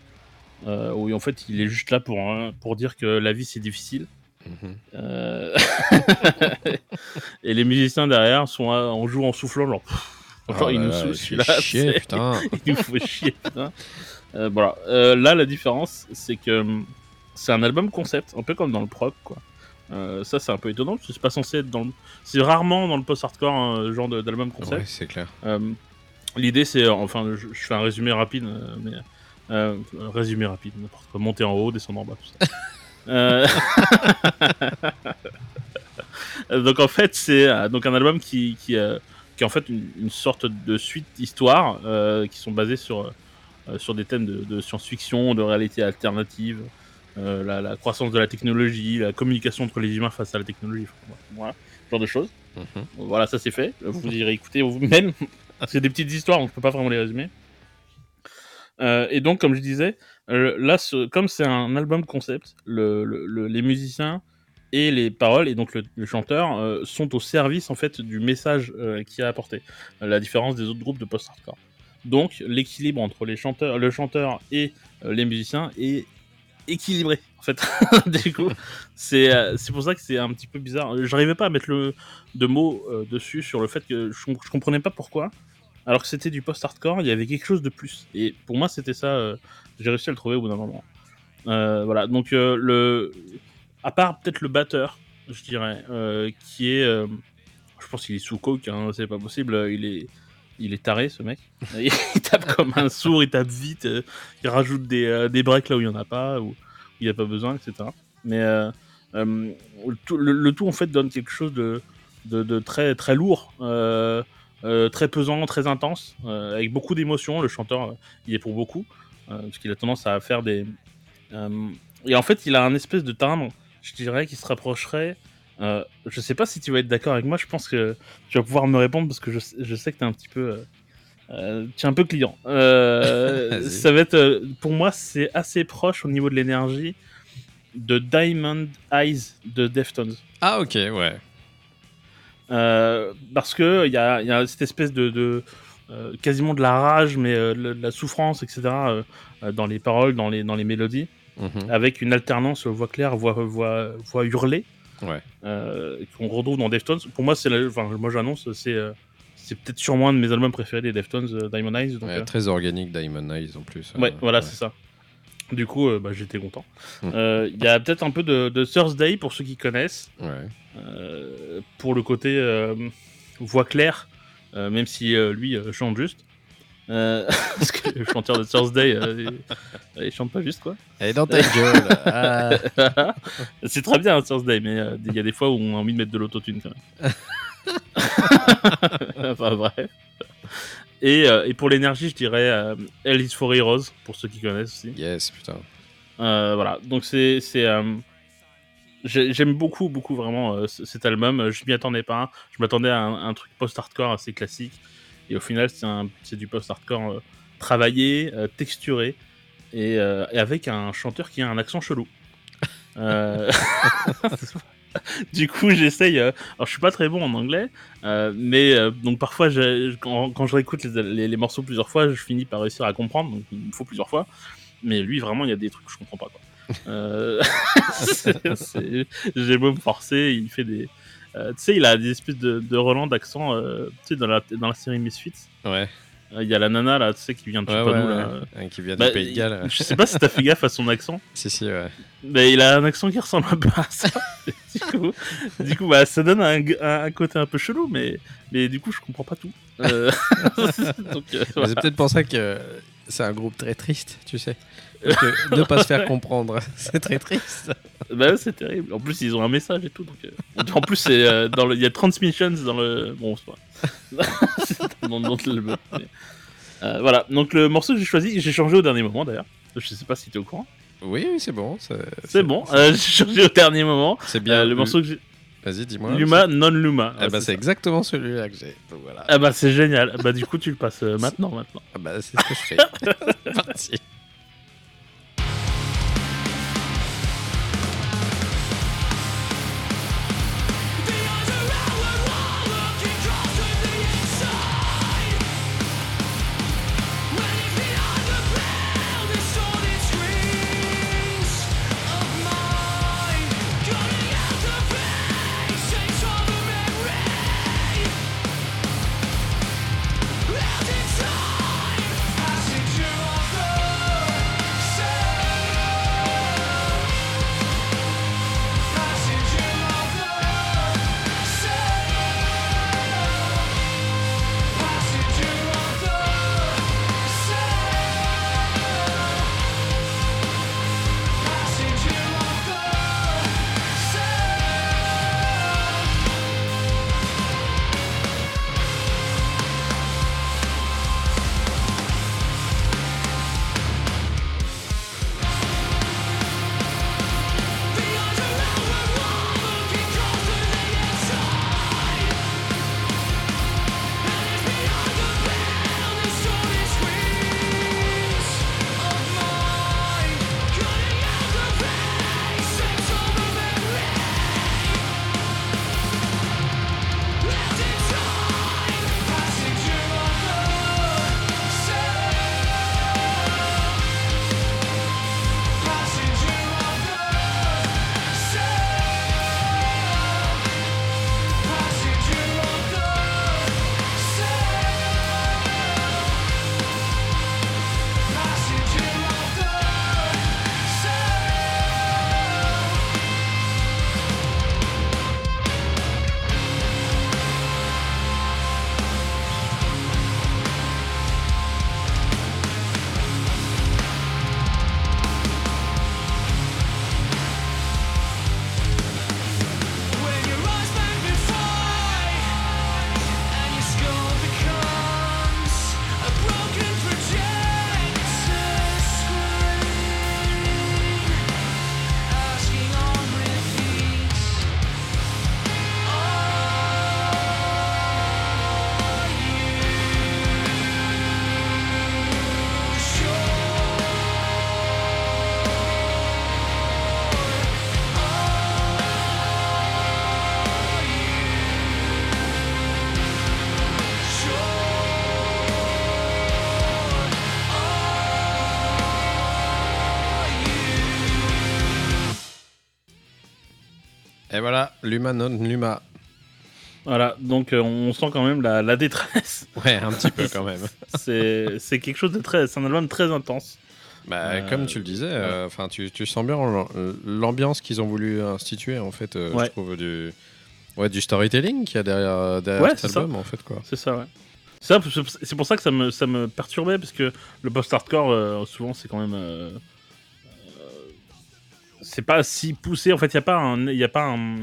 Euh, où en fait, il est juste là pour, hein, pour dire que la vie c'est difficile. Mhm. Euh, et les musiciens derrière sont là, on joue en soufflant, genre. pff, genre, Oh il nous là, celui-là. chier, putain. il nous faut chier, putain. Euh, voilà. Euh, là, la différence, c'est que hum, c'est un album concept, un peu comme dans le prog, quoi. Euh, ça, c'est un peu étonnant, parce que c'est pas censé être dans le... C'est rarement dans le post-hardcore un genre de- d'album concept. Ouais, c'est clair. Euh, L'idée, c'est, euh, enfin, je, je fais un résumé rapide, euh, mais euh, résumé rapide, n'importe quoi, monter en haut, descendre en bas, tout ça. Euh, donc en fait, c'est euh, donc un album qui, qui, qui est en fait une, une sorte de suite d'histoires euh, qui sont basées sur, sur des thèmes de, de science-fiction, de réalité alternative, euh, la, la croissance de la technologie, la communication entre les humains face à la technologie. Voilà, ce genre de choses. Mhm. Voilà, ça c'est fait. Vous irez écouter vous-même. C'est des petites histoires, donc je peux pas vraiment les résumer. Euh, et donc, comme je disais, euh, là, comme c'est un album concept, le- le- le- les musiciens et les paroles, et donc le, chanteur, euh, sont au service en fait du message qui a apporté. La différence des autres groupes de post-hardcore. Donc, l'équilibre entre les chanteurs, le chanteur et les musiciens est équilibré en fait. du coup, c'est pour ça que c'est un petit peu bizarre. J'arrivais pas à mettre le de mots dessus sur le fait que je, je comprenais pas pourquoi. Alors que c'était du post-hardcore, il y avait quelque chose de plus. Et pour moi, c'était ça. euh, J'ai réussi à le trouver au bout d'un moment. Euh, voilà. Donc euh, le, à part peut-être le batteur, je dirais, qui est, je pense qu'il est sous coke. Hein, c'est pas possible. Il est, il est taré ce mec. il tape comme un sourd, il tape vite. il rajoute des, des breaks là où il y en a pas, où il n'y a pas besoin, etc. Mais le, tout, le- le tout en fait donne quelque chose de, de, de très très lourd. Euh, très pesant, très intense, euh, avec beaucoup d'émotions. Le chanteur, euh, il est pour beaucoup, parce qu'il a tendance à faire des. et en fait, il a un espèce de timbre, je dirais, qui se rapprocherait. je sais pas si tu vas être d'accord avec moi, je pense que tu vas pouvoir me répondre parce que je, sais- je sais que tu es un petit peu. euh, tu es un peu client. Euh, ça va être. euh, pour moi, c'est assez proche au niveau de l'énergie de Diamond Eyes de Deftones. Ah, ok, ouais. Euh, parce que il y a, il y a cette espèce de, de, euh, quasiment de la rage, mais euh, de la souffrance, etc. dans les paroles, dans les, dans les mélodies, Mhm. avec une alternance voix claire, voix, voix, voix hurlée, Ouais. euh, qu'on retrouve dans Deftones. Pour moi, c'est, la- enfin, moi j'annonce, c'est, euh, c'est peut-être sûrement un de mes albums préférés des Deftones, euh, Diamond Eyes. Donc, Ouais, Très organique, Diamond Eyes en plus. Ouais, euh, voilà, c'est ça. Du coup, euh, bah, j'étais content. Mm. Euh, Il y a peut-être un peu de, de Thursday pour ceux qui connaissent. Ouais. Euh, pour le côté euh, voix claire, euh, même si euh, lui euh, chante juste. Euh, parce que le chanteur de Thursday, euh, il, il chante pas juste quoi. Elle est dans ta gueule. Ah. c'est très bien Thursday, mais euh, il y a des fois où on a envie de mettre de l'autotune quand même. enfin bref. Et, euh, et pour l'énergie, je dirais euh, Hell is for Heroes, pour ceux qui connaissent aussi. Yes, putain. Euh, voilà, donc c'est. c'est, euh, j'ai- J'aime beaucoup, beaucoup vraiment cet album. Je m'y attendais pas. Je m'attendais à un, un truc post-hardcore assez classique. Et au final, c'est un- c'est du post-hardcore travaillé, texturé, et, et avec un chanteur qui a un accent chelou. Du coup, j'essaye. euh, Alors, je suis pas très bon en anglais, euh, mais euh, donc parfois, quand, quand je réécoute les, les- les morceaux plusieurs fois, je finis par réussir à comprendre. Donc, il me faut plusieurs fois. Mais lui, vraiment, il y a des trucs que je comprends pas. J'ai beau me forcer, il fait des. tu sais, il a des espèces de, de relents d'accent. tu sais, dans la, dans la série Misfits, Ouais. Euh, il y a la nana là, tu sais, qui vient de Ouais, d'où, là. ouais. Qui vient Bah, du Pays de Galles. Je sais pas si t'as fait gaffe à son accent. si, si, ouais. Mais il a un accent qui ressemble un peu à ça. du coup, du coup bah, ça donne un, un- côté un peu chelou, mais, mais du coup, je comprends pas tout. Euh, euh, voilà. C'est peut-être pour ça que c'est un groupe très triste, tu sais. Ne pas se faire comprendre, c'est très triste. Bah c'est terrible. En plus, ils ont un message et tout. Donc, euh, En plus, c'est, euh, dans le... il y a Transmissions dans le. Bon, c'est pas. C'est dans dans mais, euh, voilà. Donc, le morceau que j'ai choisi, j'ai changé au dernier moment d'ailleurs. Je sais pas si t'es au courant. Oui, oui, c'est bon. C'est C'est bon. j'ai changé au dernier moment. C'est bien. Le morceau que j'ai. Vas-y, dis-moi. Luma, non Luma. Ah Ah, bah, c'est exactement celui-là que j'ai. Voilà. Ah bah c'est génial. Bah du coup tu le passes maintenant maintenant. Ah bah, c'est ce que je fais. Parti. Voilà, Luma non Luma. Voilà, donc euh, on sent quand même la, la détresse. Ouais, un petit peu quand même. C'est quelque chose de très. C'est un album très intense. Bah, Euh, comme tu le disais, euh, enfin, tu, tu sens bien l'am- l'ambiance qu'ils ont voulu instituer en fait. Ouais. Je trouve du, ouais, du storytelling qu'il y a derrière, derrière Ouais, cet c'est ça. album en fait quoi. C'est ça, ouais. C'est pour ça que ça me, ça me perturbait, parce que le post-hardcore, souvent, c'est quand même. C'est pas si poussé. En fait, il n'y a pas un. Y a pas un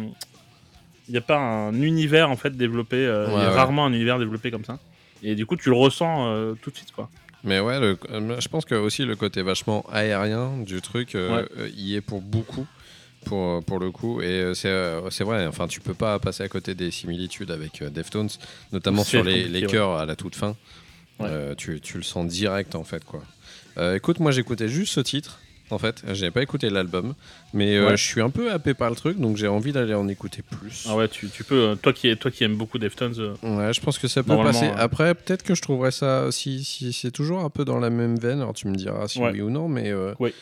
il y a pas un univers en fait développé. euh, Il y a ouais. rarement un univers développé comme ça. Et du coup, tu le ressens euh, tout de suite, quoi. Mais ouais, le- euh, je pense que aussi le côté vachement aérien du truc euh, Ouais. y est pour beaucoup. Pour, pour le coup, et c'est vrai, enfin, tu peux pas passer à côté des similitudes avec Deftones, notamment sur les, les chœurs à la toute fin. Tu, tu le sens direct en fait, quoi. Écoute, moi j'écoutais juste ce titre, en fait, j'avais pas écouté l'album, mais euh, Ouais. je suis un peu happé par le truc, donc j'ai envie d'aller en écouter plus. Ah ouais, tu, tu peux. euh, toi, qui, toi qui aimes beaucoup Deftones, euh, Ouais, je pense que ça peut passer. ouais. Après, peut-être que je trouverais ça si, si c'est toujours un peu dans la même veine. Alors tu me diras si Ouais. oui ou non, mais euh, Oui.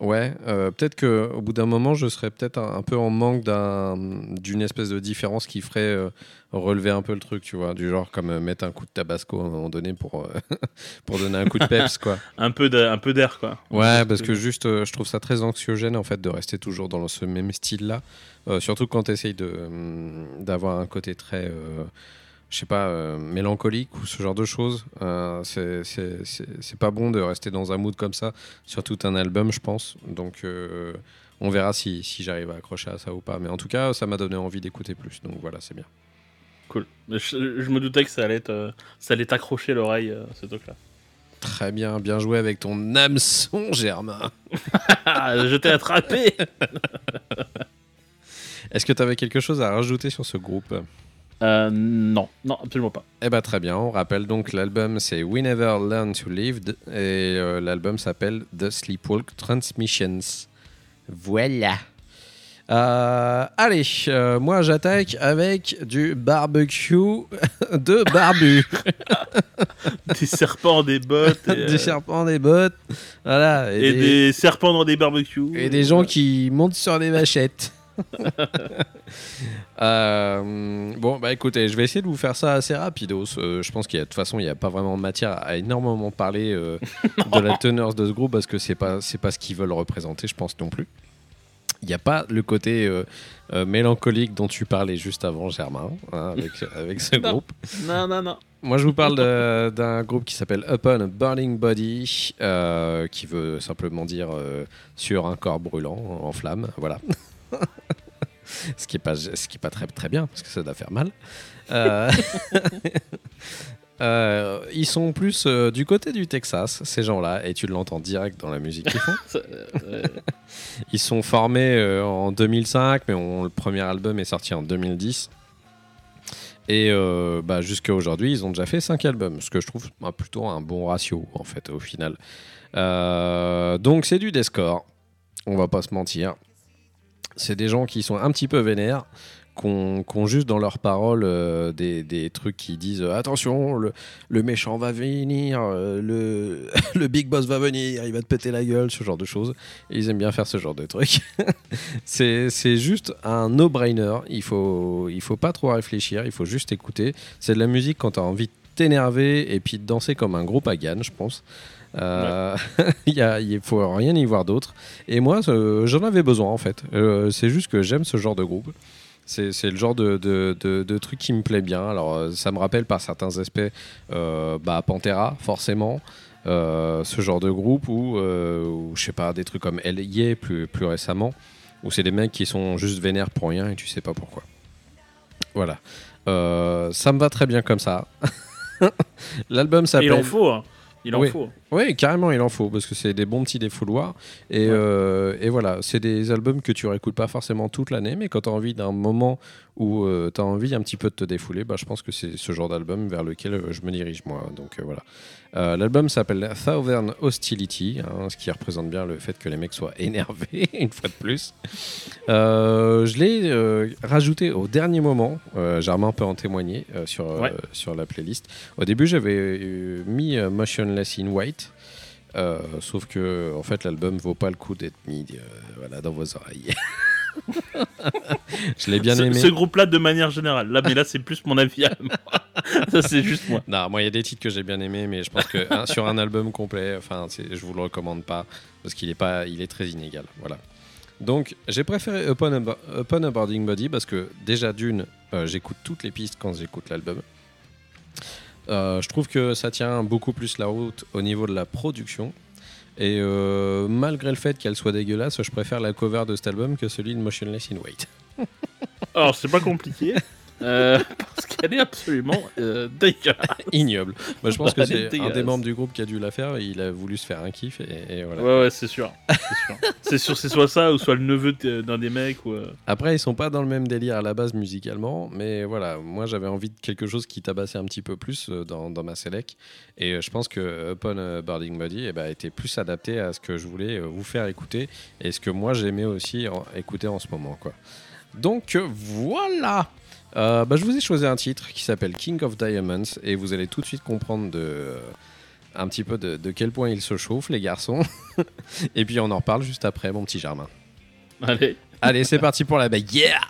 Ouais, euh, peut-être que au bout d'un moment, je serais peut-être un, un peu en manque d'un d'une espèce de différence qui ferait euh, relever un peu le truc, tu vois, du genre comme euh, mettre un coup de tabasco à un moment donné pour pour donner un coup de peps, quoi. un peu d'air, quoi. Ouais, parce que juste, je trouve ça très anxiogène en fait de rester toujours dans ce même style-là, surtout quand tu essayes de hum, d'avoir un côté très, je sais pas, euh, mélancolique ou ce genre de choses. Euh, c'est- pas bon de rester dans un mood comme ça sur tout un album, je pense. Donc, euh, on verra si, si j'arrive à accrocher à ça ou pas. Mais en tout cas, ça m'a donné envie d'écouter plus. Donc voilà, c'est bien. Cool. Je, je me doutais que ça allait être, ça allait t'accrocher l'oreille, ce truc-là. Très bien, bien joué avec ton hameçon, Germain. Je t'ai attrapé Est-ce que tu avais quelque chose à rajouter sur ce groupe? Euh, Non, non, absolument pas. Eh ben très bien, on rappelle donc l'album c'est We Never Learn to Live et euh, l'album s'appelle The Sleepwalk Transmissions. Voilà. Euh, allez, euh, moi j'attaque avec du barbecue de barbu, Des serpents, des bottes, et, des serpents, des bottes, voilà, et, et des, des serpents dans des barbecues. et des gens qui montent sur des vachettes. Euh, bon, bah écoutez, je vais essayer de vous faire ça assez rapidos. Euh, je pense qu'il y a de toute façon, il n'y a pas vraiment matière à énormément parler euh, de la teneur de ce groupe parce que c'est pas c'est pas ce qu'ils veulent représenter, je pense non plus. Il n'y a pas le côté euh, mélancolique dont tu parlais juste avant, Germain, hein, avec, avec ce Non. groupe. Non, non, non. Moi, je vous parle de- d'un groupe qui s'appelle Upon a Burning Body, euh, qui veut simplement dire euh, sur un corps brûlant, en flamme, voilà. Ce qui est pas, ce qui est pas très très bien parce que ça doit faire mal. Euh, euh, ils sont plus euh, du côté du Texas, ces gens-là, et tu l'entends direct dans la musique qu'ils font. Ils sont formés en 2005, mais on- le premier album est sorti en 2010. Et bah, jusqu'à aujourd'hui, ils ont déjà fait 5 albums, ce que je trouve bah, plutôt un bon ratio, en fait, au final. Donc, c'est du Descore, on va pas se mentir. C'est des gens qui sont un petit peu vénères, qui ont juste dans leurs paroles euh, des, des trucs qui disent euh, attention, le, le méchant va venir, euh, le, le big boss va venir, il va te péter la gueule, ce genre de choses. Et ils aiment bien faire ce genre de trucs. c'est juste un no-brainer. Il faut, il faut pas trop réfléchir, il faut juste écouter. C'est de la musique quand tu as envie de t'énerver et puis de danser comme un gros pagan, je pense. Euh, Il il faut rien y voir d'autre. Et moi, euh, j'en avais besoin en fait. Euh, c'est juste que j'aime ce genre de groupe. C'est le genre de, de, de- de truc qui me plaît bien. Alors, euh, ça me rappelle par certains aspects bah, Pantera, forcément. Ce genre de groupe ou, je sais pas, des trucs comme L.I.A. plus, plus récemment, où c'est des mecs qui sont juste vénères pour rien et tu sais pas pourquoi. Voilà. Ça me va très bien comme ça. L'album il s'appelle. en faut, hein. Il en Oui. faut. Oui, carrément, il en faut, parce que c'est des bons petits défouloirs. Et, Ouais. euh, et voilà, c'est des albums que tu réécoutes pas forcément toute l'année, mais quand tu as envie d'un moment où tu as envie un petit peu de te défouler, bah, je pense que c'est ce genre d'album vers lequel euh, je me dirige, moi. Donc euh, voilà. Euh, L'album s'appelle Southern Hostility, hein, ce qui représente bien le fait que les mecs soient énervés, une fois de plus. Euh, je l'ai euh, rajouté au dernier moment, Germain peut en témoigner sur, Ouais. sur la playlist. Au début, j'avais mis Motionless in White. Sauf que en fait l'album vaut pas le coup d'être mis voilà, dans vos oreilles. Je l'ai bien ce, aimé. ce groupe-là de manière générale. Là, mais là, c'est plus mon avis à moi. Ça, c'est juste moi. Non, moi, il y a des titres que j'ai bien aimés, mais je pense que hein, sur un album complet, enfin, je vous le recommande pas parce qu'il est pas, il est très inégal. Voilà. Donc, j'ai préféré Upon a, Upon a Boarding Body parce que déjà d'une, euh, j'écoute toutes les pistes quand j'écoute l'album. Euh, je trouve que ça tient beaucoup plus la route au niveau de la production. Et euh, malgré le fait qu'elle soit dégueulasse, je préfère la cover de cet album que celui de Motionless in Wait. Alors, c'est pas compliqué. euh, parce qu'elle est absolument euh, dégueulasse. Ignoble. Moi, je pense que c'est un des membres du groupe qui a dû la faire. Il a voulu se faire un kiff et, et voilà. Ouais, ouais, c'est sûr. C'est sûr. C'est soit ça ou soit le neveu d'un des mecs. Ou, euh, Après, ils sont pas dans le même délire à la base musicalement, mais voilà, moi j'avais envie de quelque chose qui tabassait un petit peu plus dans, dans ma select, et je pense que Upon a Boarding Body eh ben, était plus adapté à ce que je voulais vous faire écouter, et ce que moi j'aimais aussi en- écouter en ce moment. Quoi. Donc voilà Euh, bah, Je vous ai choisi un titre qui s'appelle King of Diamonds, et vous allez tout de suite comprendre de... euh, un petit peu de, de quel point ils se chauffent, les garçons. et puis on en reparle juste après, mon petit Germain. Allez. Allez, c'est parti pour la bague. Yeah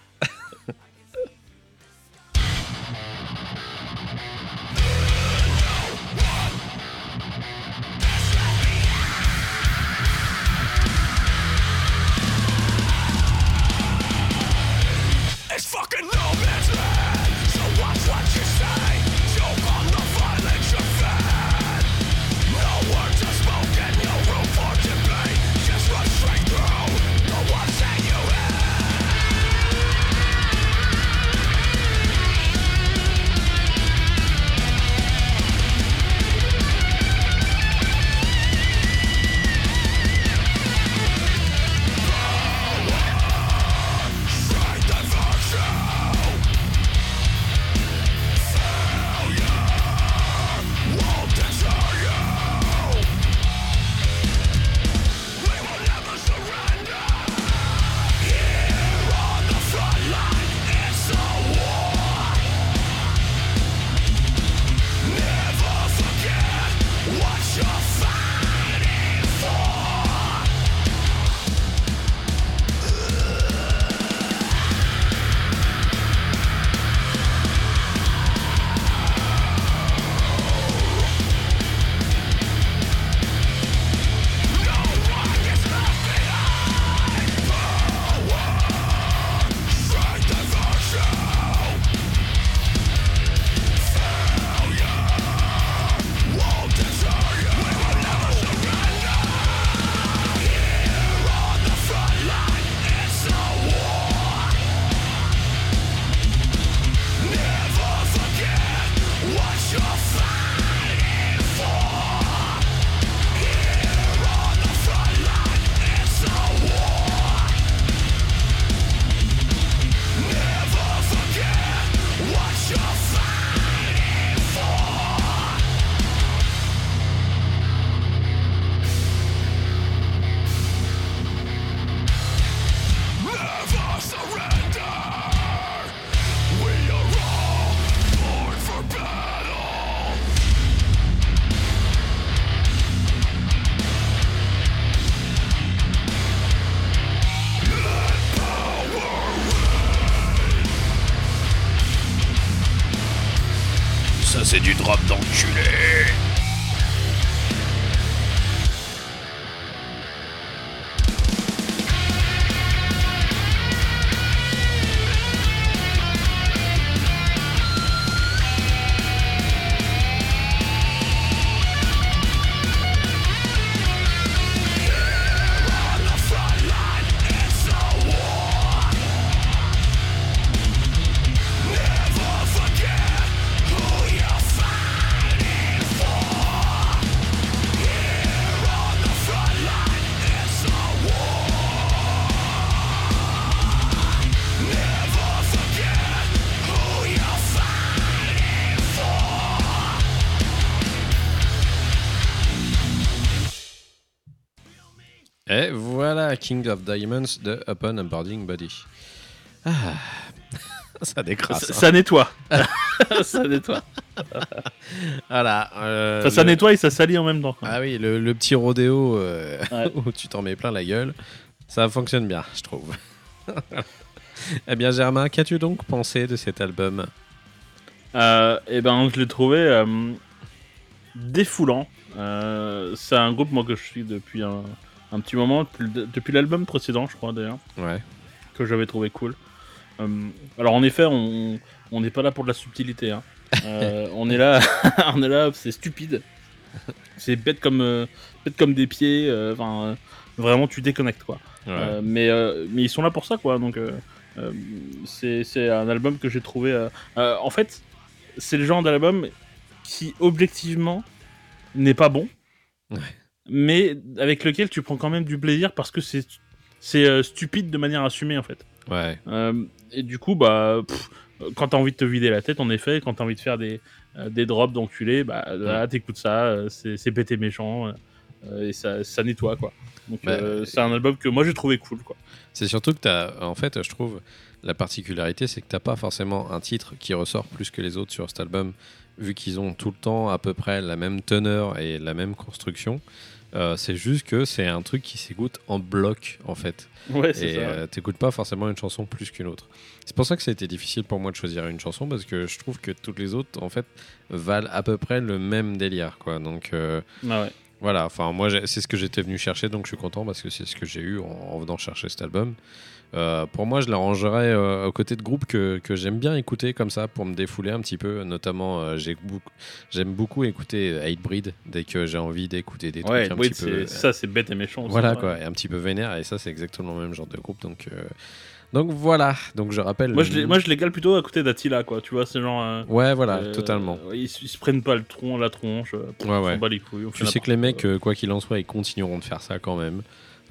King of Diamonds de Upon a Boarding Body. Ah, ça décrasse. Ça, hein. ça nettoie. ça nettoie. Voilà. euh, ça le- nettoie et ça salit en même temps. Ah oui, le, le petit rodéo euh, Ouais. où tu t'en mets plein la gueule, ça fonctionne bien, je trouve. Eh bien, Germain, qu'as-tu donc pensé de cet album? Euh, et ben, je l'ai trouvé défoulant. C'est un groupe moi que je suis depuis un, un petit moment, depuis, l'album précédent, je crois d'ailleurs, Ouais. que j'avais trouvé cool. Euh, alors en effet, on n'est pas là pour de la subtilité. hein. Euh, on est là, on est là, c'est stupide. C'est bête comme euh, bête comme des pieds. Enfin, vraiment, tu déconnectes quoi. ouais. Mais, mais ils sont là pour ça, quoi. Donc, c'est c'est un album que j'ai trouvé. en fait, c'est le genre d'album qui, objectivement, n'est pas bon, Ouais. Mais avec lequel tu prends quand même du plaisir parce que c'est c'est euh, stupide de manière assumée, en fait. ouais. Euh, et du coup, bah, pff, quand t'as envie de te vider la tête, en effet, quand t'as envie de faire des, euh, des drops d'enculés, bah, là, t'écoutes ça, c'est c'est pété méchant, et ça, ça nettoie, quoi. Donc, Bah, euh, c'est un album que moi j'ai trouvé cool, quoi. C'est surtout que t'as, en fait, je trouve, la particularité, c'est que t'as pas forcément un titre qui ressort plus que les autres sur cet album, vu qu'ils ont tout le temps à peu près la même teneur et la même construction. Euh, c'est juste que c'est un truc qui s'écoute en bloc, en fait. Ouais, c'est Et ça. euh, t'écoutes pas forcément une chanson plus qu'une autre. C'est pour ça que ça a été difficile pour moi de choisir une chanson, parce que je trouve que toutes les autres, en fait, valent à peu près le même délire, quoi. Donc, euh, Ah ouais. voilà, enfin moi c'est ce que j'étais venu chercher donc je suis content parce que c'est ce que j'ai eu en, en venant chercher cet album. Euh, pour moi je l'arrangerais euh, aux côtés de groupes que, que j'aime bien écouter comme ça pour me défouler un petit peu. Notamment euh, beaucoup- j'aime beaucoup écouter Hatebreed dès que j'ai envie d'écouter des Ouais, trucs un petit peu... ça, c'est bête et méchant. Voilà quoi, et un petit peu vénère et ça c'est exactement le même genre de groupe donc... euh, Donc voilà, donc je rappelle... Moi, je moi, je les gale plutôt à côté d'Attila, quoi. Tu vois, c'est genre. euh, Ouais voilà, euh, totalement. Ils, ils se prennent pas le tronc, la tronche. euh, Ouais, on ouais. bat les couilles. on Tu sais que les mecs, euh, quoi qu'il en soit, ils continueront de faire ça quand même.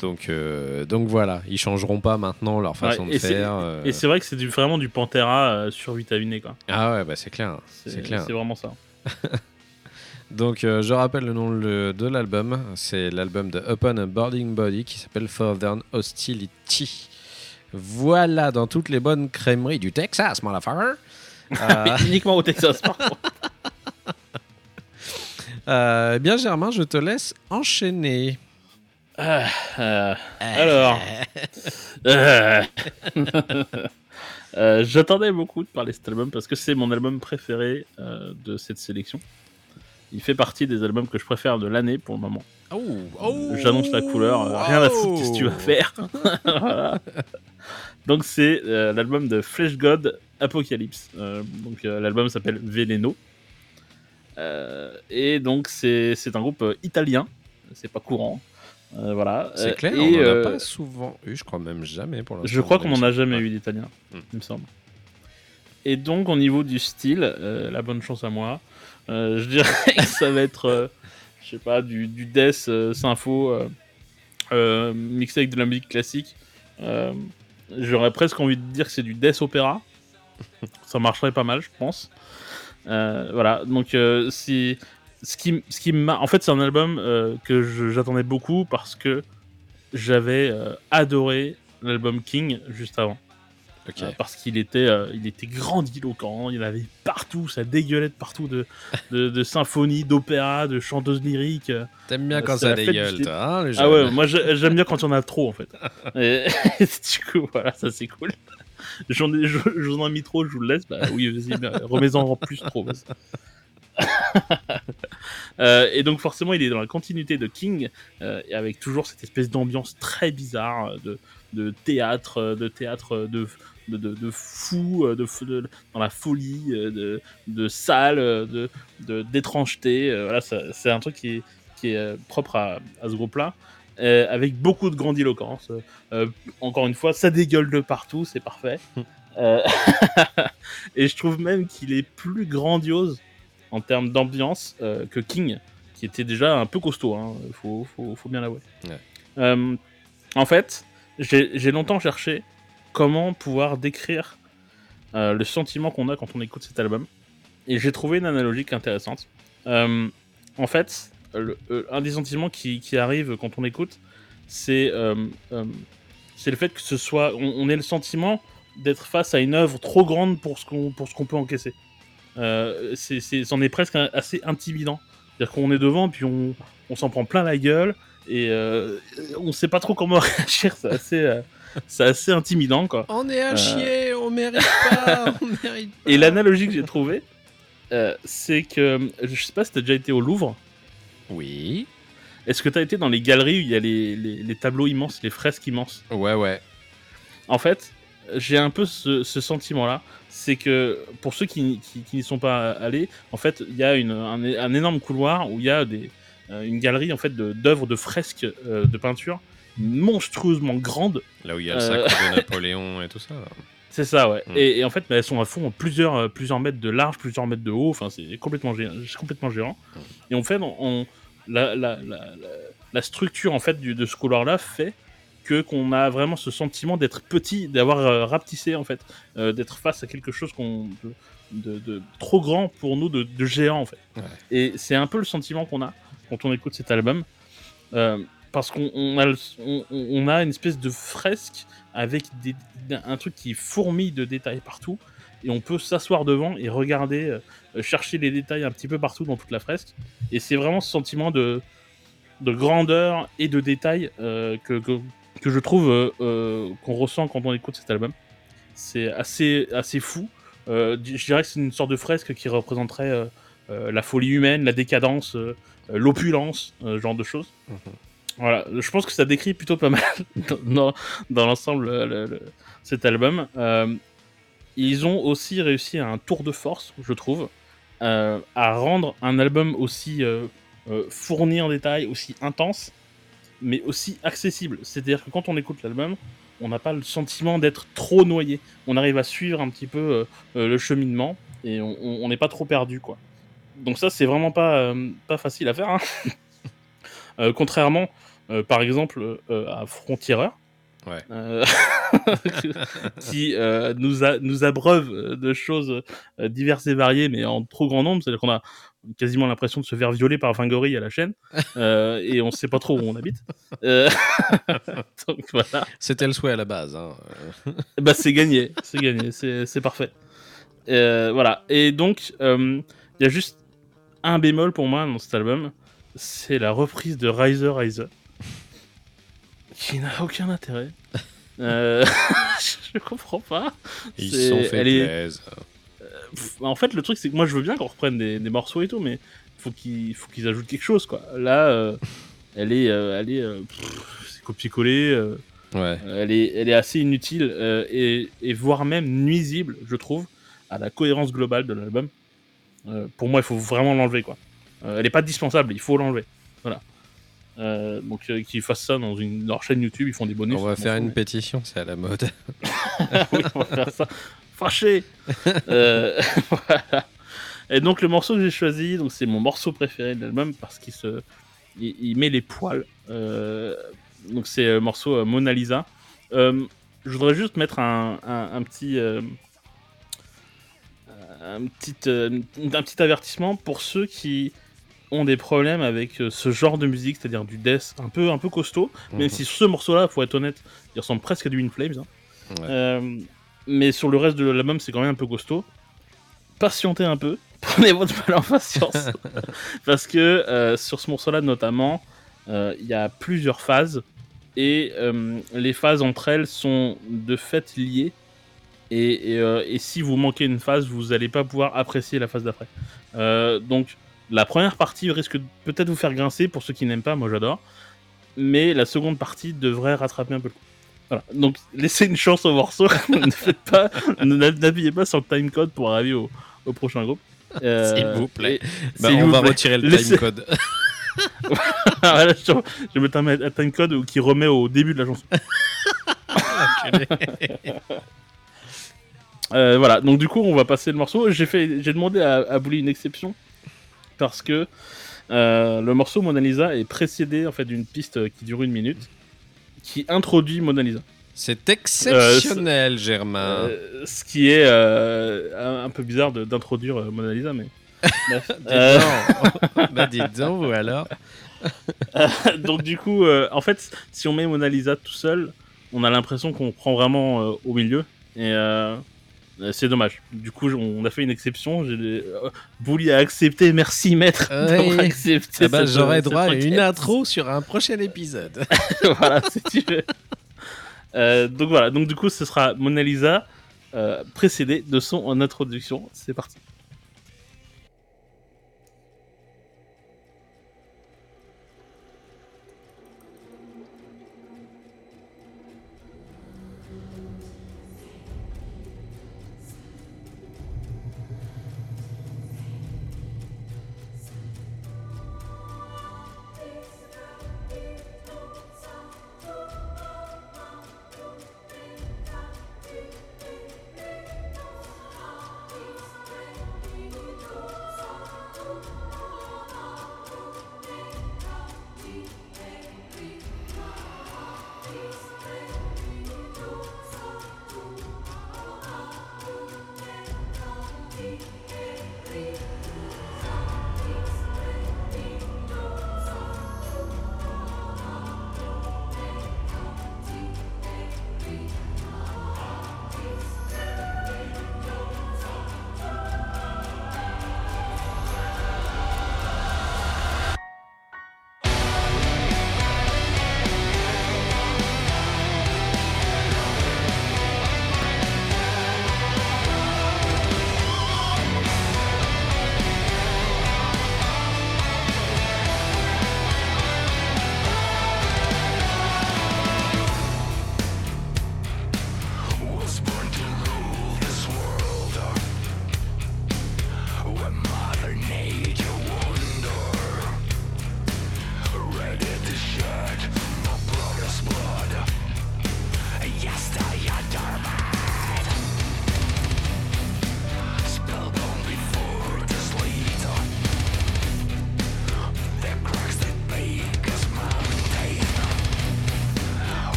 Donc, euh, donc voilà, ils changeront pas maintenant leur façon Ouais, de faire. euh. Et c'est vrai que c'est du, vraiment du Pantera euh, survitaminé, quoi. Ah ouais, bah c'est clair, c'est clair. C'est vraiment ça. Donc euh, je rappelle le nom le- de l'album, c'est l'album de Upon a Boarding Body qui s'appelle Southern Hostility. Voilà, dans toutes les bonnes crèmeries du Texas, motherfucker. Uniquement au Texas, par contre. euh, bien Germain, je te laisse enchaîner. Ah, euh, alors. Euh. Euh, J'attendais beaucoup de parler de cet album parce que c'est mon album préféré euh, de cette sélection. Il fait partie des albums que je préfère de l'année pour le moment. Oh, J'annonce la couleur, euh, rien à foutre, qu'est-ce que tu vas faire Voilà. Donc c'est euh, l'album de Flesh God Apocalypse. Euh, donc euh, l'album s'appelle Veleno. Euh, et donc c'est c'est un groupe euh, italien, c'est pas courant. Euh, voilà. C'est Euh, clair, et, on en a euh, pas souvent eu, je crois même jamais pour l'instant. je crois qu'on en a jamais Ouais. eu d'italien, Mm. il me semble. Et donc, au niveau du style, la bonne chance à moi, je dirais que ça va être, je sais pas, du, du death sympho mixé avec de la musique classique. J'aurais presque envie de dire que c'est du death opéra. ça marcherait pas mal, je pense. Euh, voilà, donc euh, si ce qui, ce qui m'a, en fait, c'est un album euh, que j'attendais beaucoup parce que j'avais euh, adoré l'album King juste avant. Euh, parce qu'il était, il était grandiloquent, il avait partout, ça dégueulait de partout de, de, de symphonies, d'opéra, de chanteuses lyriques. T'aimes bien quand ça dégueule, du- toi, hein, les Ah ouais, moi j'ai- j'aime bien quand il y en a trop en fait. Et, du coup, voilà, ça c'est cool. J'en ai, en ai mis trop, je vous le laisse. Bah oui, vas-y, bah, remets-en en plus trop. Euh, et donc forcément, il est dans la continuité de King, euh, et avec toujours cette espèce d'ambiance très bizarre euh, de, de théâtre, euh, de théâtre de, de, de, de fou, de, dans la folie, de, de salle, euh, de, d'étrangeté. Voilà, c'est un truc qui est, qui est propre à, à ce groupe-là. euh, avec beaucoup de grandiloquence. Euh, encore une fois, ça dégueule de partout, c'est parfait. Euh, et je trouve même qu'il est plus grandiose en termes d'ambiance euh, que King, qui était déjà un peu costaud, hein, faut, faut, faut bien l'avouer. Ouais. Euh, en fait, j'ai longtemps cherché comment pouvoir décrire euh, le sentiment qu'on a quand on écoute cet album, et j'ai trouvé une analogie qui est intéressante. En fait, le- un des sentiments qui, qui arrive quand on écoute, c'est c'est le fait que ce soit, on, on ait le sentiment d'être face à une œuvre trop grande pour ce qu'on pour ce qu'on peut encaisser. Euh, c'est, c'est, c'en est presque un- assez intimidant. C'est-à-dire qu'on est devant, puis on, on s'en prend plein la gueule, et euh, on sait pas trop comment réagir. C'est assez, euh, c'est assez intimidant quoi. On est à Euh. chier, on mérite pas, on mérite pas. Et l'analogie que j'ai trouvée, euh, c'est que je sais pas si t'as déjà été au Louvre. Oui. Est-ce que t'as été dans les galeries où il y a les, les- les tableaux immenses, les fresques immenses? Ouais, ouais. En fait, j'ai un peu ce, ce sentiment-là. C'est que pour ceux qui, qui- qui n'y sont pas allés, en fait, il y a une- un, un énorme couloir où il y a des, euh, une galerie en fait d'œuvres de, fresques euh, de peinture monstrueusement grandes. Là où il y a le Euh. sacre de Napoléon et tout ça. C'est ça, ouais. Mm. Et, et en fait, bah, elles sont à fond plusieurs, plusieurs mètres de large, plusieurs mètres de haut. Enfin, c'est complètement complètement géant. Mm. Et en fait, on, on- la, la, la, la- la structure en fait du, de ce couloir-là fait que qu'on a vraiment ce sentiment d'être petit, d'avoir euh, rapetissé en fait, euh, d'être face à quelque chose qu'on de, de- de trop grand pour nous, de, de géant en fait. Ouais. Et c'est un peu le sentiment qu'on a quand on écoute cet album, Euh, parce qu'on on a, on, on a une espèce de fresque avec des, un truc qui fourmille de détails partout, et on peut s'asseoir devant et regarder, euh, chercher les détails un petit peu partout dans toute la fresque. Et c'est vraiment ce sentiment de, de grandeur et de détails euh, que, que, que je trouve euh, euh, qu'on ressent quand on écoute cet album. C'est assez, assez fou. Euh, je dirais que c'est une sorte de fresque qui représenterait la folie humaine, la décadence, l'opulence, ce genre de choses. Mhm. Voilà, je pense que ça décrit plutôt pas mal dans, dans- l'ensemble le- le- cet album. Euh, ils ont aussi réussi à un tour de force, je trouve, euh, à rendre un album aussi euh, fourni en détail, aussi intense, mais aussi accessible. C'est-à-dire que quand on écoute l'album, on n'a pas le sentiment d'être trop noyé. On arrive à suivre un petit peu euh, euh, le cheminement et on- n'est pas trop perdu, quoi. Donc ça, c'est vraiment pas, euh, pas facile à faire. hein. Euh, contrairement, par exemple, à Frontiereur, Ouais. qui euh, nous, a, nous abreuve de choses euh, diverses et variées, mais en trop grand nombre. C'est-à-dire qu'on a quasiment l'impression de se faire violer par 20 gorilles à la chaîne, euh, et on sait pas trop où on habite. Euh, voilà. C'était le souhait à la base. Hein. Bah c'est gagné, c'est gagné, c'est parfait. Voilà. Et donc, il y a juste un bémol pour moi dans cet album, c'est la reprise de Riser Riser, qui n'a aucun intérêt. Euh, je comprends pas. Ils C'est- se sont fait elle est-. Pff, En fait, le truc, c'est que moi, je veux bien qu'on reprenne des, des morceaux et tout, mais faut faut qu'ils ajoutent quelque chose, quoi. Là, euh, elle est, euh, elle est, euh, c'est copier-coller. euh, Ouais. Euh, elle, est, elle est assez inutile euh, et, et voire même nuisible, je trouve, à la cohérence globale de l'album. Euh, pour moi, il faut vraiment l'enlever, quoi. Euh, elle n'est pas dispensable, il faut l'enlever. Voilà. Euh, donc, euh, qu'ils fassent ça dans une, leur chaîne YouTube, ils font des bonus. On va faire une mais- pétition, c'est à la mode. oui, on va faire ça. Fâché Euh, voilà. Et donc, le morceau que j'ai choisi, donc c'est mon morceau préféré de l'album parce qu'il se, il, il met les poils. Euh, donc, c'est le morceau Mona Lisa. Je voudrais juste mettre un, un- un petit. un petit, un petit avertissement pour ceux qui ont des problèmes avec euh, ce genre de musique, c'est-à-dire du death un peu, un peu costaud, même Mhm. si ce morceau-là, faut être honnête, il ressemble presque à du In Flames. hein. Ouais. Euh, mais sur le reste de l'album, c'est quand même un peu costaud. Patientez un peu, prenez votre mal en patience. Parce que euh, sur ce morceau-là, notamment, il y a plusieurs phases. Et les phases entre elles sont de fait liées. Et, et, euh, et si vous manquez une phase, vous n'allez pas pouvoir apprécier la phase d'après. Euh, donc, la première partie risque de peut-être vous faire grincer pour ceux qui n'aiment pas, moi j'adore. Mais la seconde partie devrait rattraper un peu le coup. Voilà. Donc, laissez une chance au morceau. ne faites pas, n'appuyez pas sur le timecode pour arriver au, au prochain groupe. Euh, S'il vous plaît. Bah, on vous va plaît. retirer le Laissez- timecode. Voilà, je, je vais mettre un, un timecode qui remet au début de la chanson. Euh, voilà, donc du coup, on va passer le morceau. J'ai fait, j'ai demandé à, à Bouli une exception parce que euh, le morceau Mona Lisa est précédé en fait d'une piste qui dure une minute, qui introduit Mona Lisa. C'est exceptionnel, Germain. Euh, ce qui est euh, un, un peu bizarre d'introduire euh, Mona Lisa, mais. Euh, bah, dites donc, ou alors. donc du coup, euh, en fait, si on met Mona Lisa tout seul, on a l'impression qu'on prend vraiment euh, au milieu. Et euh, euh, c'est dommage. Du coup, on a fait une exception. Euh, Bouli a accepté. Merci maître accepté. Ah bah, J'aurai cette droit à une intro sur un prochain épisode. voilà, si tu veux. Euh, donc voilà, donc du coup, ce sera Mona Lisa euh, précédé de son en introduction. C'est parti.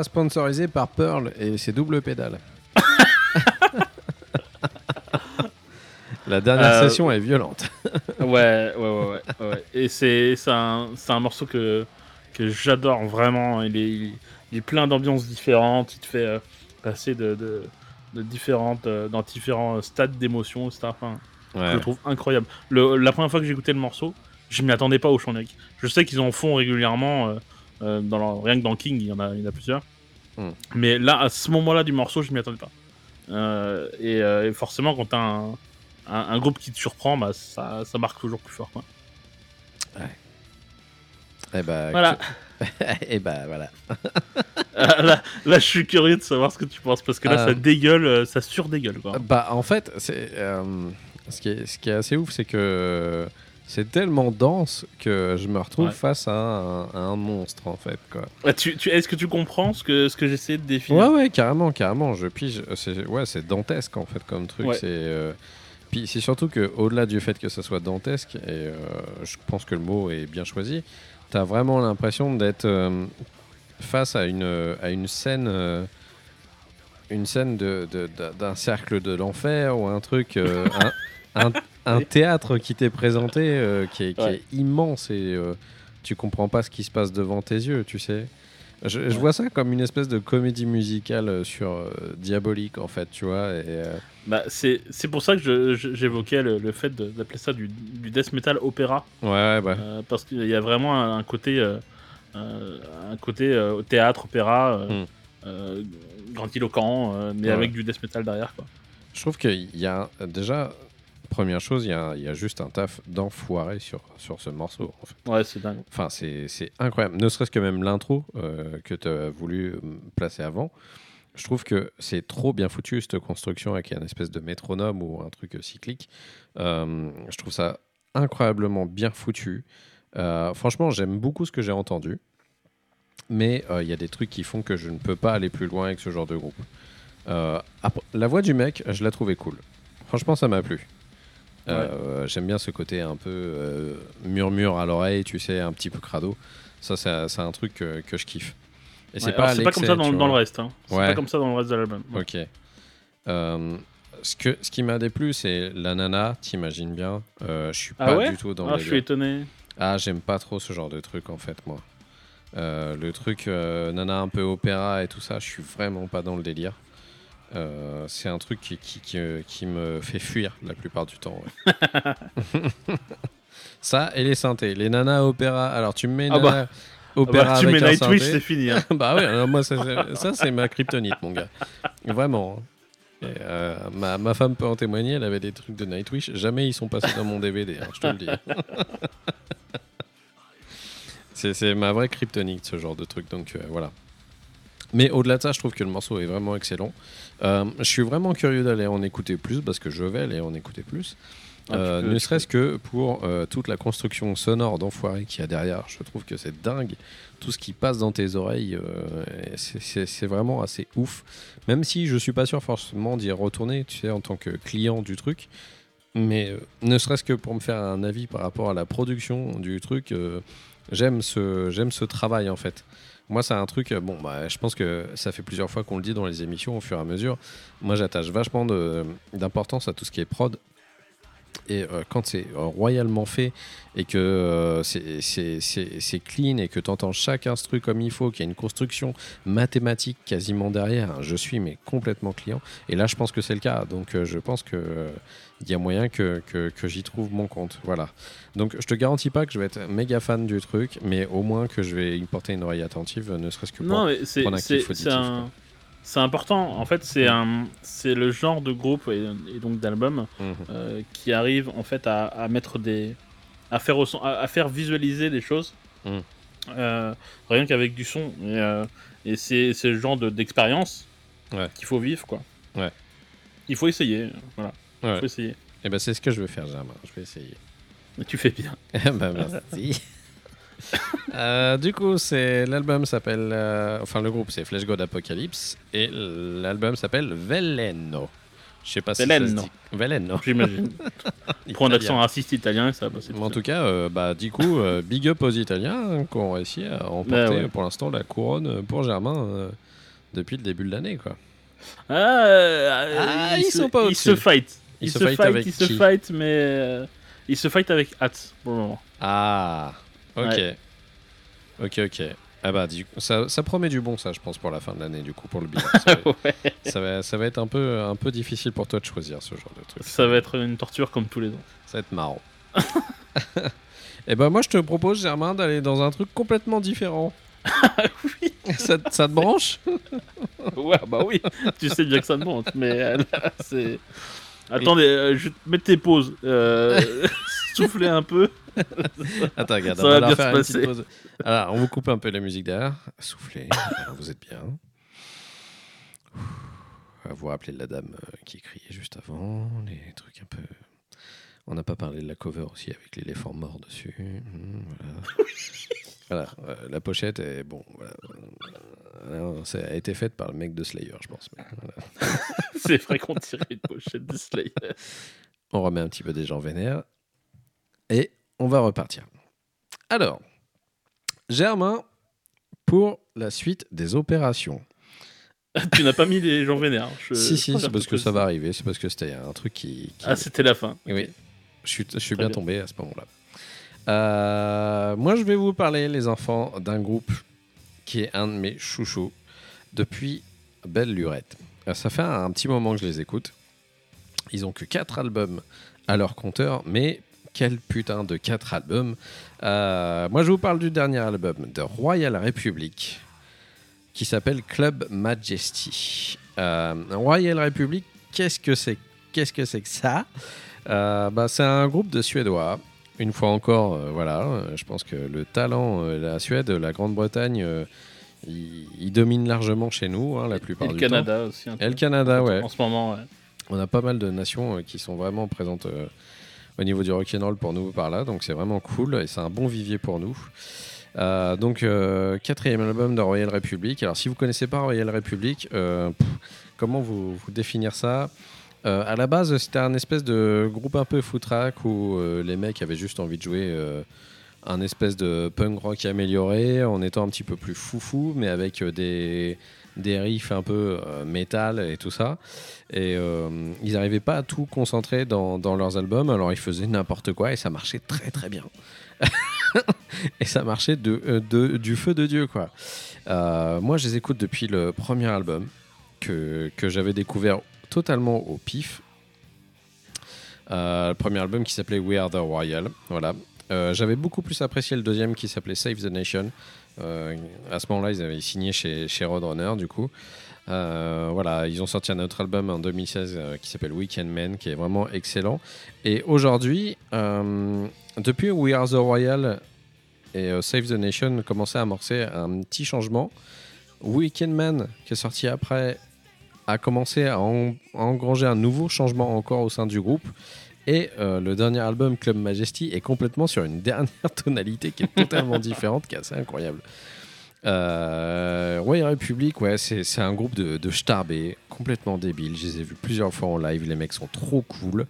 Pas sponsorisé par Pearl et ses doubles pédales. La dernière Euh, session est violente. Ouais, ouais, ouais, ouais, ouais. Et c'est un, un morceau que, que j'adore vraiment. Il est, il est plein d'ambiances différentes. Il te fait euh, passer de, de, de différentes, euh, dans différents stades d'émotion, etc. Enfin, Je le trouve incroyable. Le- la première fois que j'ai écouté le morceau, je m'y attendais pas au chant. Je sais qu'ils en font régulièrement, euh, dans rien que dans King, il y en a, il y en a plusieurs. Hmm. Mais là, à ce moment-là du morceau, je m'y attendais pas. Euh, et, euh, et forcément, quand t'as un, un, un groupe qui te surprend, bah, ça, ça marque toujours plus fort. Quoi. Eh bah, Voilà. Et bah voilà. Euh, là, là, je suis curieux de savoir ce que tu penses parce que là, Euh. ça dégueule, ça surdégueule. Quoi. Bah en fait, c'est euh, ce, qui est, ce qui est assez ouf, c'est que c'est tellement dense que je me retrouve Ouais. face à un, à un monstre en fait quoi. Ah, tu, tu- Est-ce que tu comprends ce que, ce que j'essaie de définir? Ouais ouais carrément carrément. Je pige. C'est ouais c'est dantesque en fait comme truc. Ouais. C'est euh, puis c'est surtout que au-delà du fait que ça soit dantesque et euh, je pense que le mot est bien choisi, t'as vraiment l'impression d'être euh, face à une à une scène. euh, une scène de, de- d'un- cercle de l'enfer ou un truc, euh, un, un- un théâtre qui t'est présenté euh, qui, est, qui Ouais. est immense et euh, tu comprends pas ce qui se passe devant tes yeux, tu sais. Je, je Ouais. vois ça comme une espèce de comédie musicale euh, sur euh, diabolique en fait, tu vois. Et, Bah, c'est c'est pour ça que j'évoquais le, le fait de- d'appeler ça du, du death metal opéra. ouais, ouais, bah, parce qu'il y a vraiment un, un côté, un côté théâtre, opéra, Hmm. grandiloquent, mais Ouais. avec du death metal derrière. Quoi. je trouve qu'il y a déjà première chose, il y a, il y a juste un taf d'enfoiré sur sur ce morceau. En fait. Ouais, c'est dingue. Enfin, c'est incroyable. Ne serait-ce que même l'intro euh, que tu as voulu euh, placer avant. Je trouve que c'est trop bien foutu, cette construction avec un espèce de métronome ou un truc cyclique. Euh, je trouve ça incroyablement bien foutu. Euh, franchement, j'aime beaucoup ce que j'ai entendu. Mais il y a des trucs qui font que je ne peux pas aller plus loin avec ce genre de groupe. Après- la voix du mec, je la trouvais cool. Franchement, ça m'a plu. Euh, J'aime bien ce côté un peu euh, murmure à l'oreille, tu sais, un petit peu crado. Ça, c'est c'est un truc que, que je kiffe. Et Ouais, c'est pas, comme ça dans, le reste. Hein. C'est Ouais. pas comme ça dans le reste de l'album. Ok. Euh, ce, que, ce qui m'a déplu, c'est la nana, t'imagines bien. Je suis Ah pas ouais du tout dans Ah, le je suis étonné. Ah, j'aime pas trop ce genre de truc en fait, moi. Le truc nana un peu opéra et tout ça, je suis vraiment pas dans le délire. Euh, c'est un truc qui, qui, qui, euh, qui me fait fuir la plupart du temps. ouais. ça et les synthés. Les nanas opéra. Alors tu me mets Ah bah. nana Ah opéra bah, tu avec mets Nightwish, c'est fini. hein. bah alors moi ça, c'est- ça, c'est ma kryptonite, mon gars. Vraiment. Et, euh, ma, ma femme peut en témoigner, elle avait des trucs de Nightwish, jamais ils sont passés dans mon DVD, hein, je te le dis. c'est, c'est ma vraie kryptonite, ce genre de truc, donc euh, voilà. Mais au-delà de ça, je trouve que le morceau est vraiment excellent. Euh, je suis vraiment curieux d'aller en écouter plus, parce que je vais aller en écouter plus. Ah, Euh, peux- ne serait-ce que pour euh, toute la construction sonore d'enfoiré qu'il y a derrière. Je trouve que c'est dingue. Tout ce qui passe dans tes oreilles, c'est- vraiment assez ouf. Même si je suis pas sûr forcément d'y retourner, tu sais, en tant que client du truc. Mais ne serait-ce que pour me faire un avis par rapport à la production du truc, j'aime ce, j'aime ce travail en fait. Moi, c'est un truc, euh, bon, bah, je pense que ça fait plusieurs fois qu'on le dit dans les émissions au fur et à mesure. Moi, j'attache vachement d'importance à tout ce qui est prod. Et euh, quand c'est euh, royalement fait et que euh, c'est- clean et que tu entends chaque instru comme il faut, qu'il y a une construction mathématique quasiment derrière, je suis mais complètement client. Et là, je pense que c'est le cas. Donc, euh, je pense que il y a moyen que, que, que j'y trouve mon compte. Voilà. Donc, je te garantis pas que je vais être méga fan du truc, mais au moins que je vais y porter une oreille attentive, ne serait-ce que pour. Non, mais c'est prendre un kiff auditif, un-. C'est important. En fait, c'est un, c'est le genre de groupe et, et donc d'album Mhm. euh, qui arrive en fait à, à mettre des, à faire à, à faire visualiser des choses, Mm. euh, rien qu'avec du son. Et, euh, et c'est c'est le genre de- d'expérience Ouais. qu'il faut vivre, quoi. Ouais. Il faut essayer. Voilà. Ouais. Il faut essayer. Et ben, c'est ce que je vais faire, Germain. Je vais essayer. Mais tu fais bien. bah, merci. Euh, du coup, c'est l'album s'appelle, euh, enfin le groupe c'est Flesh God Apocalypse et l'album s'appelle Veleno. Je sais pas si ça se Veleno. dit. Veleno. J'imagine. Prends un Italien. accent raciste italien, ça va passer. Mais en tout cas, euh, bah, du coup, euh, big up aux Italiens hein, qui ont réussi à emporter Bah ouais. pour l'instant la couronne pour Germain. euh, depuis le début de l'année, quoi. Ah, euh, Ah, ils se- sont pas Ils au-dessus. se fight. Ils Ils se se fight fight, avec ils se fight, mais euh, ils se fight avec hâte pour le moment. Ah, ok. Ouais. Ok, ok. Ah bah, du coup, ça, ça promet du bon, ça, je pense, pour la fin de l'année, du coup, pour le bilan. Ça va, Ouais. ça va, ça va être un peu, un peu difficile pour toi de choisir ce genre de truc. Ça va être une torture comme tous les ans. Ça va être marrant. Et ben moi, je te propose, Germain, d'aller dans un truc complètement différent. oui. ça, ça te branche? Ouais, bah oui, tu sais bien que ça me monte, mais euh, là, c'est. Attendez, euh, je vais te mettre tes pauses. Euh, souffler un peu. Attends, regarde, Ça on va va leur bien faire se une petite passer. pause. Alors, on vous coupe un peu la musique derrière. Soufflez, Alors, vous êtes bien. Vous rappelez de la dame euh, qui criait juste avant, les trucs un peu... On n'a pas parlé de la cover aussi avec l'éléphant mort dessus. Hum, voilà. Voilà, euh, la pochette est bon. Voilà. Ça a été faite par le mec de Slayer, je pense. voilà. C'est vrai qu'on tirait une pochette de Slayer. On remet un petit peu des gens vénères. Et on va repartir. Alors, Germain, pour la suite des opérations. tu n'as pas mis les gens vénères. je- si, si, c'est parce que ça va arriver. C'est parce que c'était un truc qui. qui- Ah, c'était la fin. oui, je suis, je suis Très bien bien. tombé à ce moment-là. Euh, moi, je vais vous parler, les enfants, d'un groupe qui est un de mes chouchous depuis Belle Lurette. Euh, Ça fait un, petit moment que je les écoute. Ils ont que 4 albums à leur compteur, mais quel putain de 4 albums. Euh, moi, je vous parle du dernier album de Royal Republic qui s'appelle Club Majesty. Euh, Royal Republic, qu'est-ce que c'est Qu'est-ce que c'est que ça? Euh, bah, C'est un groupe de Suédois. Une fois encore, voilà, je pense que le talent, la Suède, la Grande-Bretagne, il, il domine largement chez nous, hein, la plupart Et le du temps. Canada aussi. un peu. Et le Canada, ouais. En ce moment, ouais. On a pas mal de nations euh, qui sont vraiment présentes euh, au niveau du rock'n'roll pour nous par là, donc c'est vraiment cool et c'est un bon vivier pour nous. Euh, donc euh, quatrième album de Royal Republic. Alors si vous connaissez pas Royal Republic, euh, comment vous, définir ça? À la base, c'était un espèce de groupe un peu footrack où les mecs avaient juste envie de jouer un espèce de punk rock amélioré en étant un petit peu plus foufou, mais avec des des riffs un peu euh, métal et tout ça. Et euh, ils n'arrivaient pas à tout concentrer dans, leurs albums, alors ils faisaient n'importe quoi et ça marchait très très bien. et ça marchait de, euh, de- du feu de Dieu, quoi. Euh, moi, je les écoute depuis le premier album que, que j'avais découvert totalement au pif. Le premier album qui s'appelait We Are the Royal. Voilà. J'avais beaucoup plus apprécié le deuxième qui s'appelait Save the Nation. Euh, à ce moment-là, ils avaient signé chez, chez Roadrunner, du coup. Euh, voilà, ils ont sorti un autre album en 2016 euh, qui s'appelle Weekend Man, qui est vraiment excellent. Et aujourd'hui, depuis We Are the Royal et Save the Nation commençaient à amorcer un petit changement. Weekend Man, qui est sorti après, a commencé à, à engranger un nouveau changement encore au sein du groupe. Et euh, le dernier album, Club Majesty, est complètement sur une dernière tonalité qui est totalement différente, qui est assez incroyable. Euh, Royal Republic, ouais, c'est un groupe de, de starbés, complètement débiles. Je les ai vus plusieurs fois en live, les mecs sont trop cool.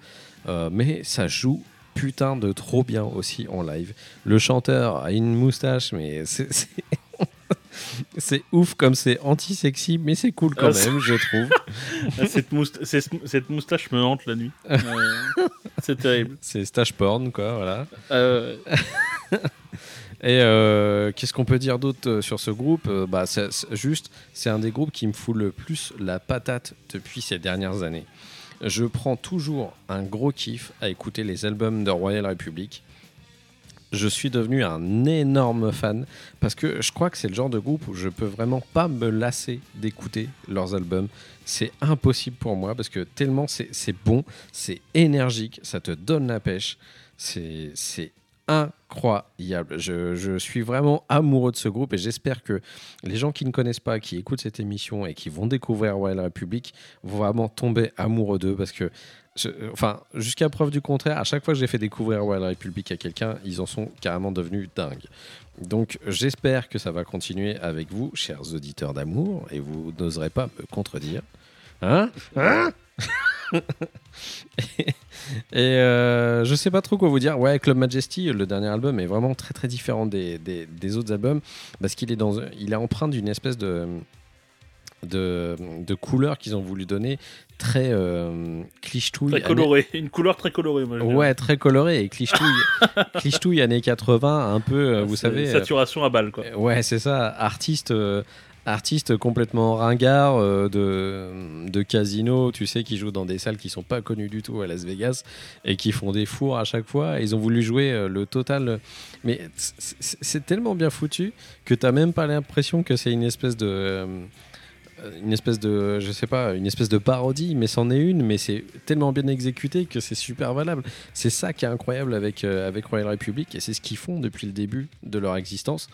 Euh, mais ça joue putain de trop bien aussi en live. Le chanteur a une moustache, mais c'est- ouf comme c'est anti-sexy, mais c'est cool quand Ah, même, je trouve. Ah, cette, mousta- cette- cette moustache me hante la nuit. Euh, c'est terrible. C'est stage porn, quoi, voilà. Euh, Et euh, qu'est-ce qu'on peut dire d'autre euh, sur ce groupe? Bah, Juste, c'est un des groupes qui me fout le plus la patate depuis ces dernières années. Je prends toujours un gros kiff à écouter les albums de Royal Republic. Je suis devenu un énorme fan parce que je crois que c'est le genre de groupe où je peux vraiment pas me lasser d'écouter leurs albums. C'est impossible pour moi parce que tellement c'est bon, c'est énergique, ça te donne la pêche. C'est incroyable. Je, je suis vraiment amoureux de ce groupe et j'espère que les gens qui ne connaissent pas, qui écoutent cette émission et qui vont découvrir Royal Republic vont vraiment tomber amoureux d'eux parce que, je- enfin, jusqu'à preuve du contraire, à chaque fois que j'ai fait découvrir Royal Republic à quelqu'un, ils en sont carrément devenus dingues. Donc j'espère que ça va continuer avec vous, chers auditeurs d'amour, et vous n'oserez pas me contredire. Hein? Hein? Et euh, je sais pas trop quoi vous dire. Ouais, Club Majesty, le dernier album, est vraiment très très différent des, des, des autres albums parce qu'il est dans, il est empreint d'une espèce de de, de couleurs qu'ils ont voulu donner très euh, clichetouille. Très coloré, une couleur très colorée. Moi. Ouais, très coloré et clichetouille, clichetouille années 80, un peu, euh, vous savez. euh, Saturation à balle, quoi. Ouais, c'est ça, artiste, euh, artiste complètement ringard euh, de, de casino, tu sais, qui jouent dans des salles qui sont pas connues du tout à Las Vegas et qui font des fours à chaque fois. Ils ont voulu jouer euh, le total, mais c'est tellement bien foutu que t'as même pas l'impression que c'est une espèce de euh, une espèce de je sais pas une espèce de parodie mais c'en est une mais c'est tellement bien exécuté que c'est super valable c'est ça qui est incroyable avec euh, avec Royal Republic et c'est ce qu'ils font depuis le début de leur existence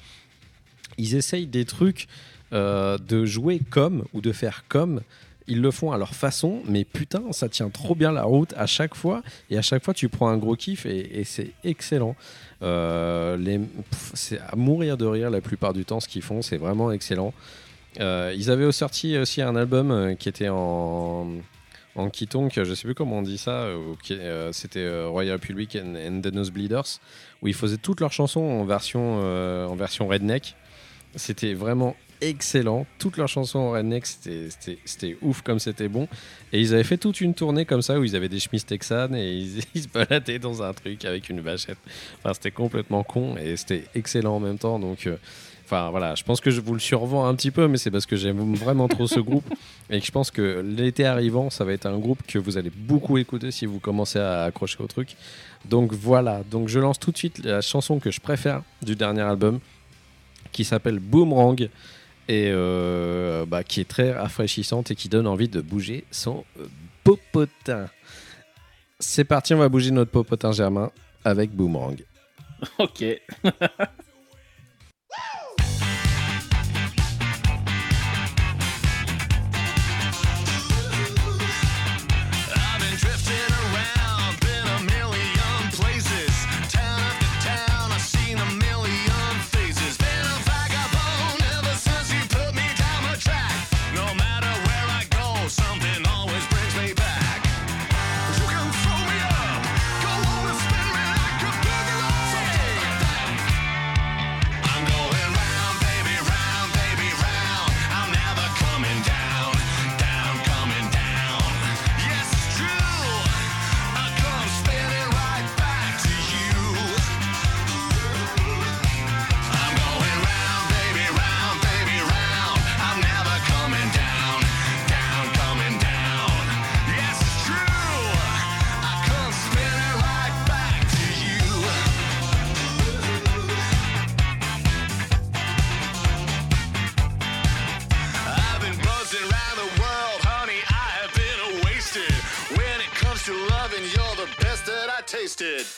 ils essayent des trucs euh, de jouer comme ou de faire comme. Ils le font à leur façon, mais putain, ça tient trop bien la route à chaque fois. Et à chaque fois, tu prends un gros kiff et, c'est excellent. Euh, c'est à mourir de rire la plupart du temps ce qu'ils font, c'est vraiment excellent. Euh, ils avaient sorti aussi un album euh, qui était en, en Kitonk, je sais plus comment on dit ça, euh, c'était Royal Public and, and the Nosebleeders, où ils faisaient toutes leurs chansons en version, en version redneck. C'était vraiment excellent. Toutes leurs chansons en redneck, c'était- ouf comme c'était bon. Et ils avaient fait toute une tournée comme ça où ils avaient des chemises texanes et ils, se baladaient dans un truc avec une vachette. Enfin, c'était complètement con et c'était excellent en même temps. Donc, enfin voilà, je pense que je vous le survends un petit peu, mais c'est parce que j'aime vraiment trop ce groupe et que je pense que l'été arrivant, ça va être un groupe que vous allez beaucoup écouter si vous commencez à accrocher au truc. Donc voilà, donc je lance tout de suite la chanson que je préfère du dernier album qui s'appelle Boomerang et euh, bah, qui est très rafraîchissante et qui donne envie de bouger son popotin. C'est parti, on va bouger notre popotin germain avec Boomerang. Ok. Did.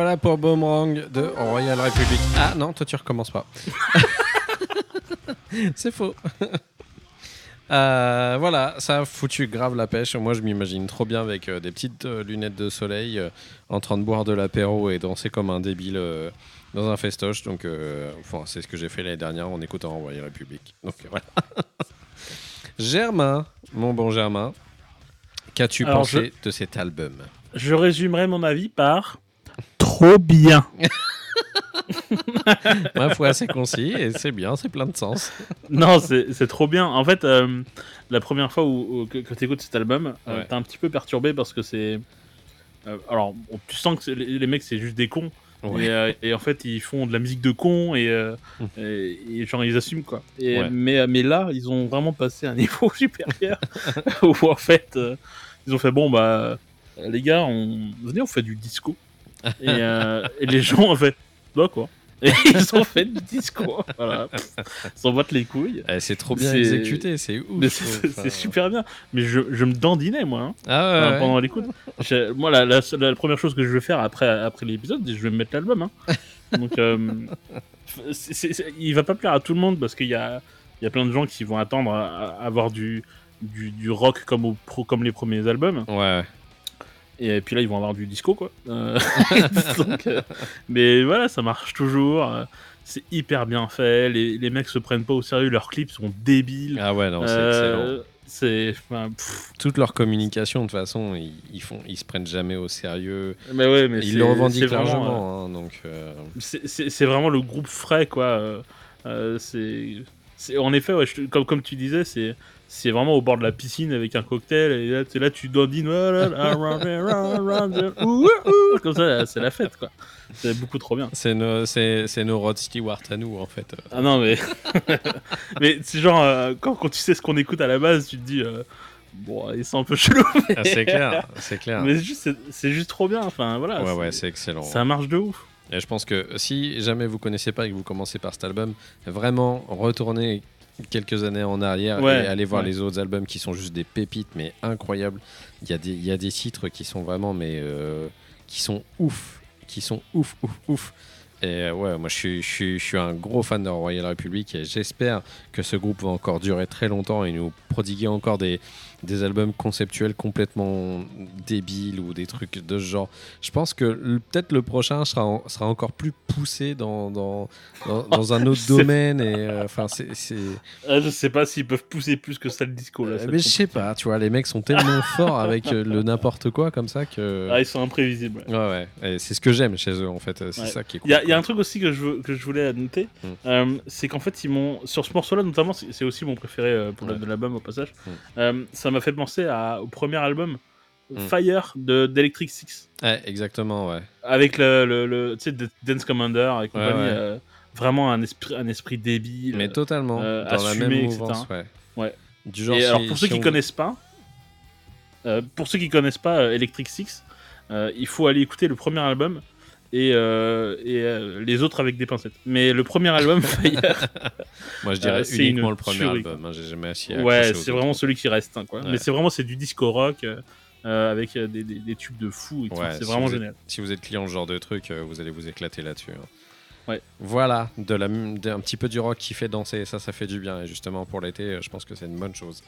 Voilà pour Boomerang de Royal Republic. Ah non, toi tu recommences pas. C'est faux. Euh, voilà, ça a foutu grave la pêche. Moi, je m'imagine trop bien avec euh, des petites euh, lunettes de soleil, euh, en train de boire de l'apéro et danser comme un débile euh, dans un festoche. Donc, euh, enfin, c'est ce que j'ai fait l'année dernière en écoutant Royal Republic. Donc voilà. Germain, mon bon Germain, qu'as-tu pensé de cet album? Je résumerai mon avis par trop bien. Ma foi, c'est concis et c'est bien, c'est plein de sens. non, c'est trop bien. En fait, euh, la première fois où, où- que, que tu écoutes cet album, euh, Ouais. t'es un petit peu perturbé parce que c'est. euh, alors, tu sens que les, les mecs, c'est juste des cons. Ouais. Et, euh, et en fait, ils font de la musique de cons et, et, et genre, ils assument quoi. Et, Ouais. mais, mais là, ils ont vraiment passé un niveau supérieur où en fait, euh, ils ont fait bon, bah, les gars, on... venez, on fait du disco. Et, euh, et les gens ont fait, bah quoi Et ils ont fait du disco. Voilà. Ils s'en battent les couilles. Eh, c'est trop bien exécuté, c'est ouf. C'est Enfin, super bien. Mais je, je me dandinais, moi, hein, Ah ouais, enfin, ouais. pendant l'écoute. Moi, la, la, la première chose que je vais faire après, après l'épisode, je vais me mettre l'album. Hein. Donc, euh, il va pas plaire à tout le monde parce qu'il y a, il y a plein de gens qui vont attendre à, à avoir du, du, du rock comme, au, comme les premiers albums. Ouais. Et puis là, ils vont avoir du disco, quoi. Euh, donc, euh, mais voilà, ça marche toujours. C'est hyper bien fait. Les, les mecs se prennent pas au sérieux. Leurs clips sont débiles. Ah ouais, non, c'est excellent. Euh, C'est. enfin, pff, Toute leur communication, de toute façon, ils, ils font, ils se prennent jamais au sérieux. mais ouais, mais Ils c'est- le revendiquent c'est vraiment, euh, largement, hein, donc. c'est- C'est c'est vraiment le groupe frais, quoi. c'est. c'est- En effet, ouais, je comme, comme tu disais, c'est. C'est vraiment au bord de la piscine avec un cocktail et là, tu là tu dandines comme ça c'est la fête quoi. C'est beaucoup trop bien. C'est nos, c'est, nos Rod Stewart à nous, en fait. Ah non, mais. mais c'est genre, euh, quand, quand tu sais ce qu'on écoute à la base, tu te dis. euh, Bon, ils sont un peu chelous. Mais, Ah, c'est clair, c'est clair. mais c'est juste, c'est- juste trop bien. Enfin, voilà. ouais, ouais, c'est excellent. Ça marche de ouf. Et je pense que si jamais vous connaissez pas et que vous commencez par cet album, vraiment retournez quelques années en arrière Ouais, et allez voir ouais. les autres albums qui sont juste des pépites mais incroyables. Il y a des, il y a des titres qui sont vraiment mais euh, qui sont ouf, qui sont ouf, ouf, ouf. Et euh, ouais, moi je suis, je, suis, je suis un gros fan de Royal Republic et j'espère que ce groupe va encore durer très longtemps et nous prodiguer encore des, des albums conceptuels complètement débiles ou des trucs de ce genre. Je pense que peut-être le prochain sera, en- sera encore plus poussé dans, dans, dans, dans un autre domaine. Et euh, c'est. c'est- Euh, je sais pas s'ils peuvent pousser plus que ça le disco. Là, Euh, mais je sais pas, tu vois, les mecs sont tellement forts avec euh, le n'importe quoi comme ça que. Ah, ils sont imprévisibles. ouais. Ouais, c'est ce que j'aime chez eux en fait. C'est Ouais. ça qui est cool. Il y, a- y un truc aussi que je, que je voulais noter, Mm. euh, c'est qu'en fait, ils m'ont sur ce morceau-là, notamment, c'est c'est aussi mon préféré euh, pour Ouais. de l'album au passage. Mm. euh, ça m'a fait penser à- au premier album Mm. Fire de d'Electric Six, Ouais, exactement, ouais. avec le, le, le- tu sais, Dance Commander et compagnie. ouais. euh, vraiment un esprit, un esprit débile. Mais totalement. euh, dans la assumé, même etc. mouvance, ouais. Ouais. Du genre, et si- alors pour ceux qui on- connaissent pas, euh, pour ceux qui connaissent pas euh, Electric Six, il faut aller écouter le premier album et, euh, et euh, les autres avec des pincettes. Mais le premier album, Fire, Moi, je dirais euh, uniquement une le premier tuerie, album. hein, J'ai jamais assis ouais, c'est vraiment celui qui reste. hein, quoi. Ouais. Mais c'est vraiment c'est du disco rock euh, avec des, des- des tubes de fou. Ouais, c'est si vraiment êtes- génial. Si vous êtes client ce genre de truc, vous allez vous éclater là-dessus. hein. Ouais. Voilà, de la, d'un petit peu du rock qui fait danser, ça, ça fait du bien. Et justement, pour l'été, je pense que c'est une bonne chose.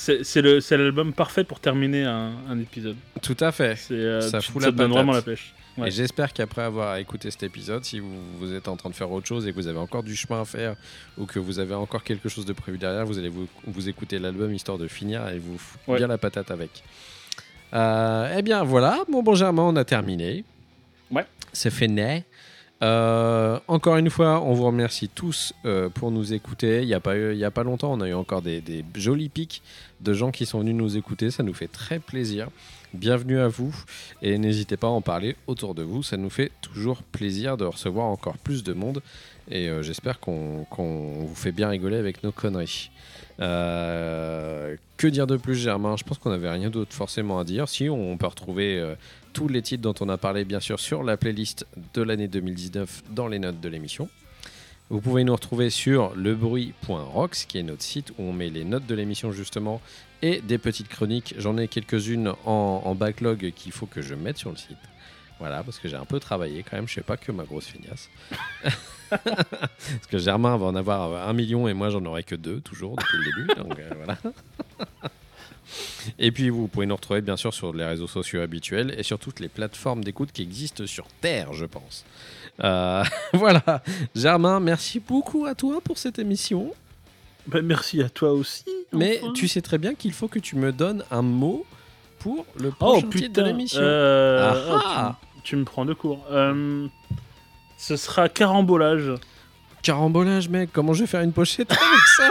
C'est l'album parfait pour terminer un, un épisode. Tout à fait. Euh, Ça tu- fout ça la donne vraiment la pêche. Ouais. Et j'espère qu'après avoir écouté cet épisode, si vous, vous êtes en train de faire autre chose et que vous avez encore du chemin à faire ou que vous avez encore quelque chose de prévu derrière, vous allez vous, vous écouter l'album histoire de finir et vous foutre Ouais. bien la patate avec. Euh, eh bien voilà, mon bon Germain, on a terminé. Ouais. C'est fait né. Euh, encore une fois, on vous remercie tous euh, pour nous écouter. Il n'y a, pas a pas longtemps, on a eu encore des, jolis pics de gens qui sont venus nous écouter. Ça nous fait très plaisir. Bienvenue à vous et n'hésitez pas à en parler autour de vous. Ça nous fait toujours plaisir de recevoir encore plus de monde et euh, j'espère qu'on vous fait bien rigoler avec nos conneries. Que dire de plus, Germain? Je pense qu'on n'avait rien d'autre forcément à dire. Si, on peut retrouver tous les titres dont on a parlé, bien sûr, sur la playlist de l'année 2019 dans les notes de l'émission. Vous pouvez nous retrouver sur lebruit.rocks, qui est notre site où on met les notes de l'émission justement et des petites chroniques. J'en ai quelques-unes en, backlog qu'il faut que je mette sur le site. Voilà, parce que j'ai un peu travaillé quand même, je fais pas que ma grosse feignasse. parce que Germain va en avoir un million et moi j'en aurai que deux, toujours, depuis le début. Donc euh, voilà. Et puis vous pouvez nous retrouver bien sûr sur les réseaux sociaux habituels et sur toutes les plateformes d'écoute qui existent sur Terre, je pense. Euh, voilà. Germain, merci beaucoup à toi pour cette émission. Bah, merci à toi aussi. Mais tu sais très bien qu'il faut que tu me donnes un mot pour le Oh prochain titre de l'émission. euh, Ah oh, ah. tu, tu me prends de court. Euh, ce sera carambolage. Carambolage, mec, comment je vais faire une pochette avec ça?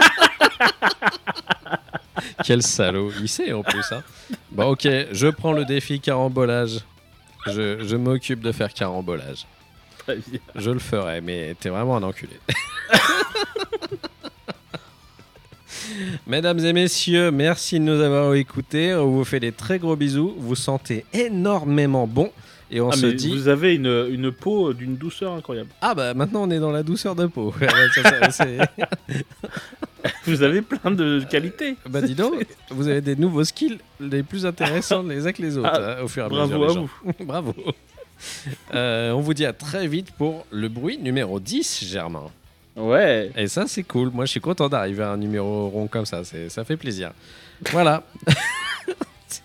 Quel salaud, il sait en plus. Hein. Bon, ok, je prends le défi carambolage. Je, je m'occupe de faire carambolage. Je le ferai, mais t'es vraiment un enculé. Mesdames et messieurs, merci de nous avoir écoutés. On vous fait des très gros bisous. Vous sentez énormément bon. Et on Ah, se dit. Vous avez une, une peau d'une douceur incroyable. Ah bah maintenant on est dans la douceur de peau. Ça, ça, c'est- Vous avez plein de qualités. bah dis donc, vous avez des nouveaux skills les plus intéressants les uns que les autres Ah, hein, au fur et à Bravo mesure. les à vous. Bravo. Euh, on vous dit à très vite pour le bruit numéro 10, Germain. Ouais. Et ça, c'est cool. Moi, je suis content d'arriver à un numéro rond comme ça. C'est, ça fait plaisir. Voilà.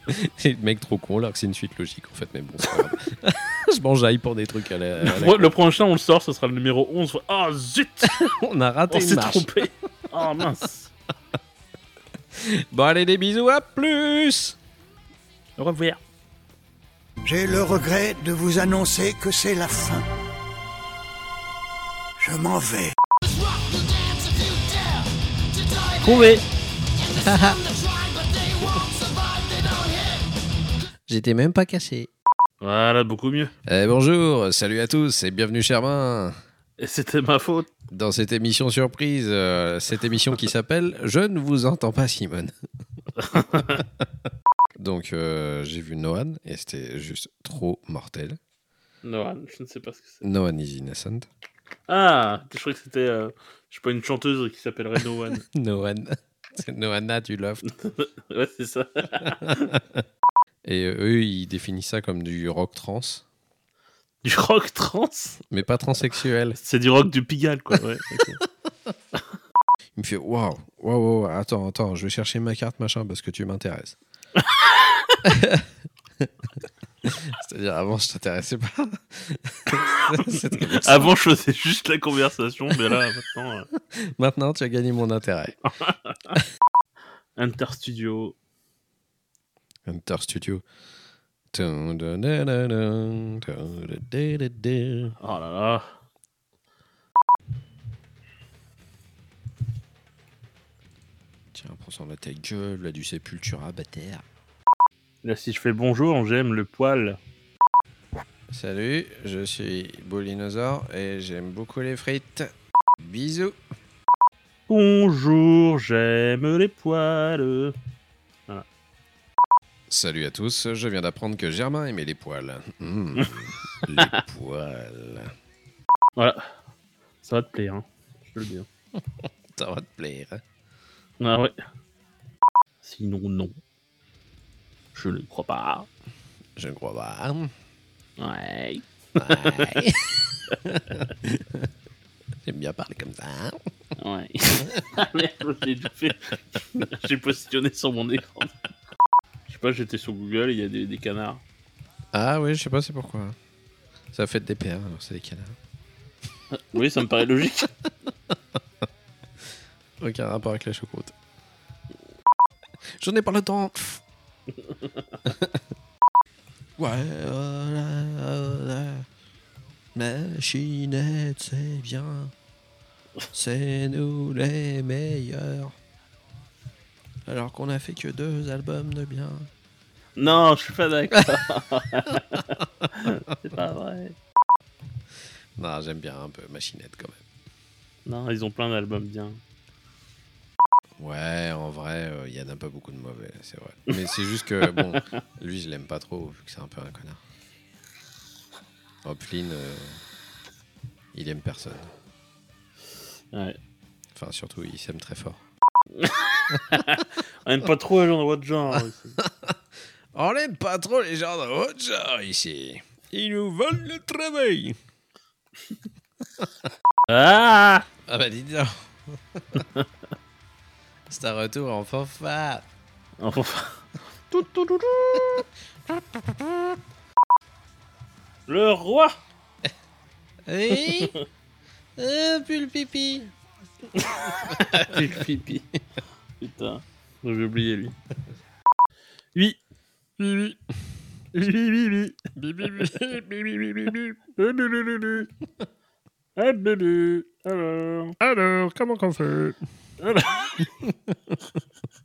c'est le mec trop con, alors que c'est une suite logique, en fait. Mais bon, c'est pas grave. je m'enjaille pour des trucs à la... à la- Le, le prochain, on le sort, ce sera le numéro 11. Oh zut On a raté On s'est trompé. Oh mince. Bon, allez, des bisous. À plus Au revoir. J'ai le regret de vous annoncer que c'est la fin. Je m'en vais. Trouvé. J'étais même pas caché. Voilà, beaucoup mieux. Eh, bonjour, salut à tous et bienvenue Germain Et c'était ma faute. dans cette émission surprise, euh, cette émission qui s'appelle Je ne vous entends pas Simone. Donc euh, j'ai vu Noan et c'était juste trop mortel. Non, je ne sais pas ce que c'est. Noan is innocent. Ah, je croyais que c'était, euh, je sais pas, une chanteuse qui s'appellerait No One. Noan. C'est Noana du Loft. ouais, c'est ça. Et eux, ils définissent ça comme du rock trans, Du rock trans mais pas transsexuel. C'est du rock du Pigalle, quoi. Ouais. Il me fait Waouh, waouh, waouh, attends, attends, je vais chercher ma carte, machin, parce que tu m'intéresses. C'est-à-dire, avant, je t'intéressais pas. Avant, je faisais juste la conversation, mais là, maintenant, euh, Maintenant, tu as gagné mon intérêt. Interstudio. Hunter Studio. Dun, dun, dun, dun, dun, dun, dun, dun, dun. Oh là là. Tiens, prends soin de ta gueule, là, du Sepultura, bâtard. Là, si je fais bonjour, j'aime le poil. Salut, je suis Bolinosaure et j'aime beaucoup les frites. Bisous. Bonjour, j'aime les poils. Salut à tous, je viens d'apprendre que Germain aimait les poils. Mmh, les poils. Voilà. Ça va te plaire, hein. Je te le dis. hein. Ça va te plaire. hein. Ah ouais. Sinon, non. Je ne crois pas. Je ne crois pas. Ouais. Ouais. J'aime bien parler comme ça. Ouais. Merde, tout fait. j'ai positionné sur mon écran. Je pas, j'étais sur Google il y a des, des canards. Ah oui, je sais pas c'est pourquoi. Ça fait des PA, alors c'est des canards. Oui, ça me paraît logique. Aucun rapport avec la choucroute. J'en ai pas le temps. ouais, voilà. Machinette, c'est bien. C'est nous les meilleurs. Alors qu'on a fait que deux albums de bien. Non, je suis pas d'accord. C'est pas vrai. Non, j'aime bien un peu Machinette quand même. Non, ils ont plein d'albums bien. Ouais, en vrai, euh, il y en a pas beaucoup de mauvais, c'est vrai. Mais c'est juste que, bon, lui, je l'aime pas trop, vu que c'est un peu un connard. Hoplin, euh, il aime personne. Ouais. Enfin, surtout, il s'aime très fort. On aime pas trop les gens de votre genre. aussi. On n'aime pas trop les gens de haute genre ici. Ils nous volent le travail. Ah Ah bah dis donc. C'est un retour en fanfare. Enfin. Tout, tout, tout, tout. Le roi Oui Un pull pipi. Le pipi. Putain, j'avais oublié lui. Oui. Oui, oui. Oui, oui, oui. Alors. Alors, comment qu'on fait? Alors.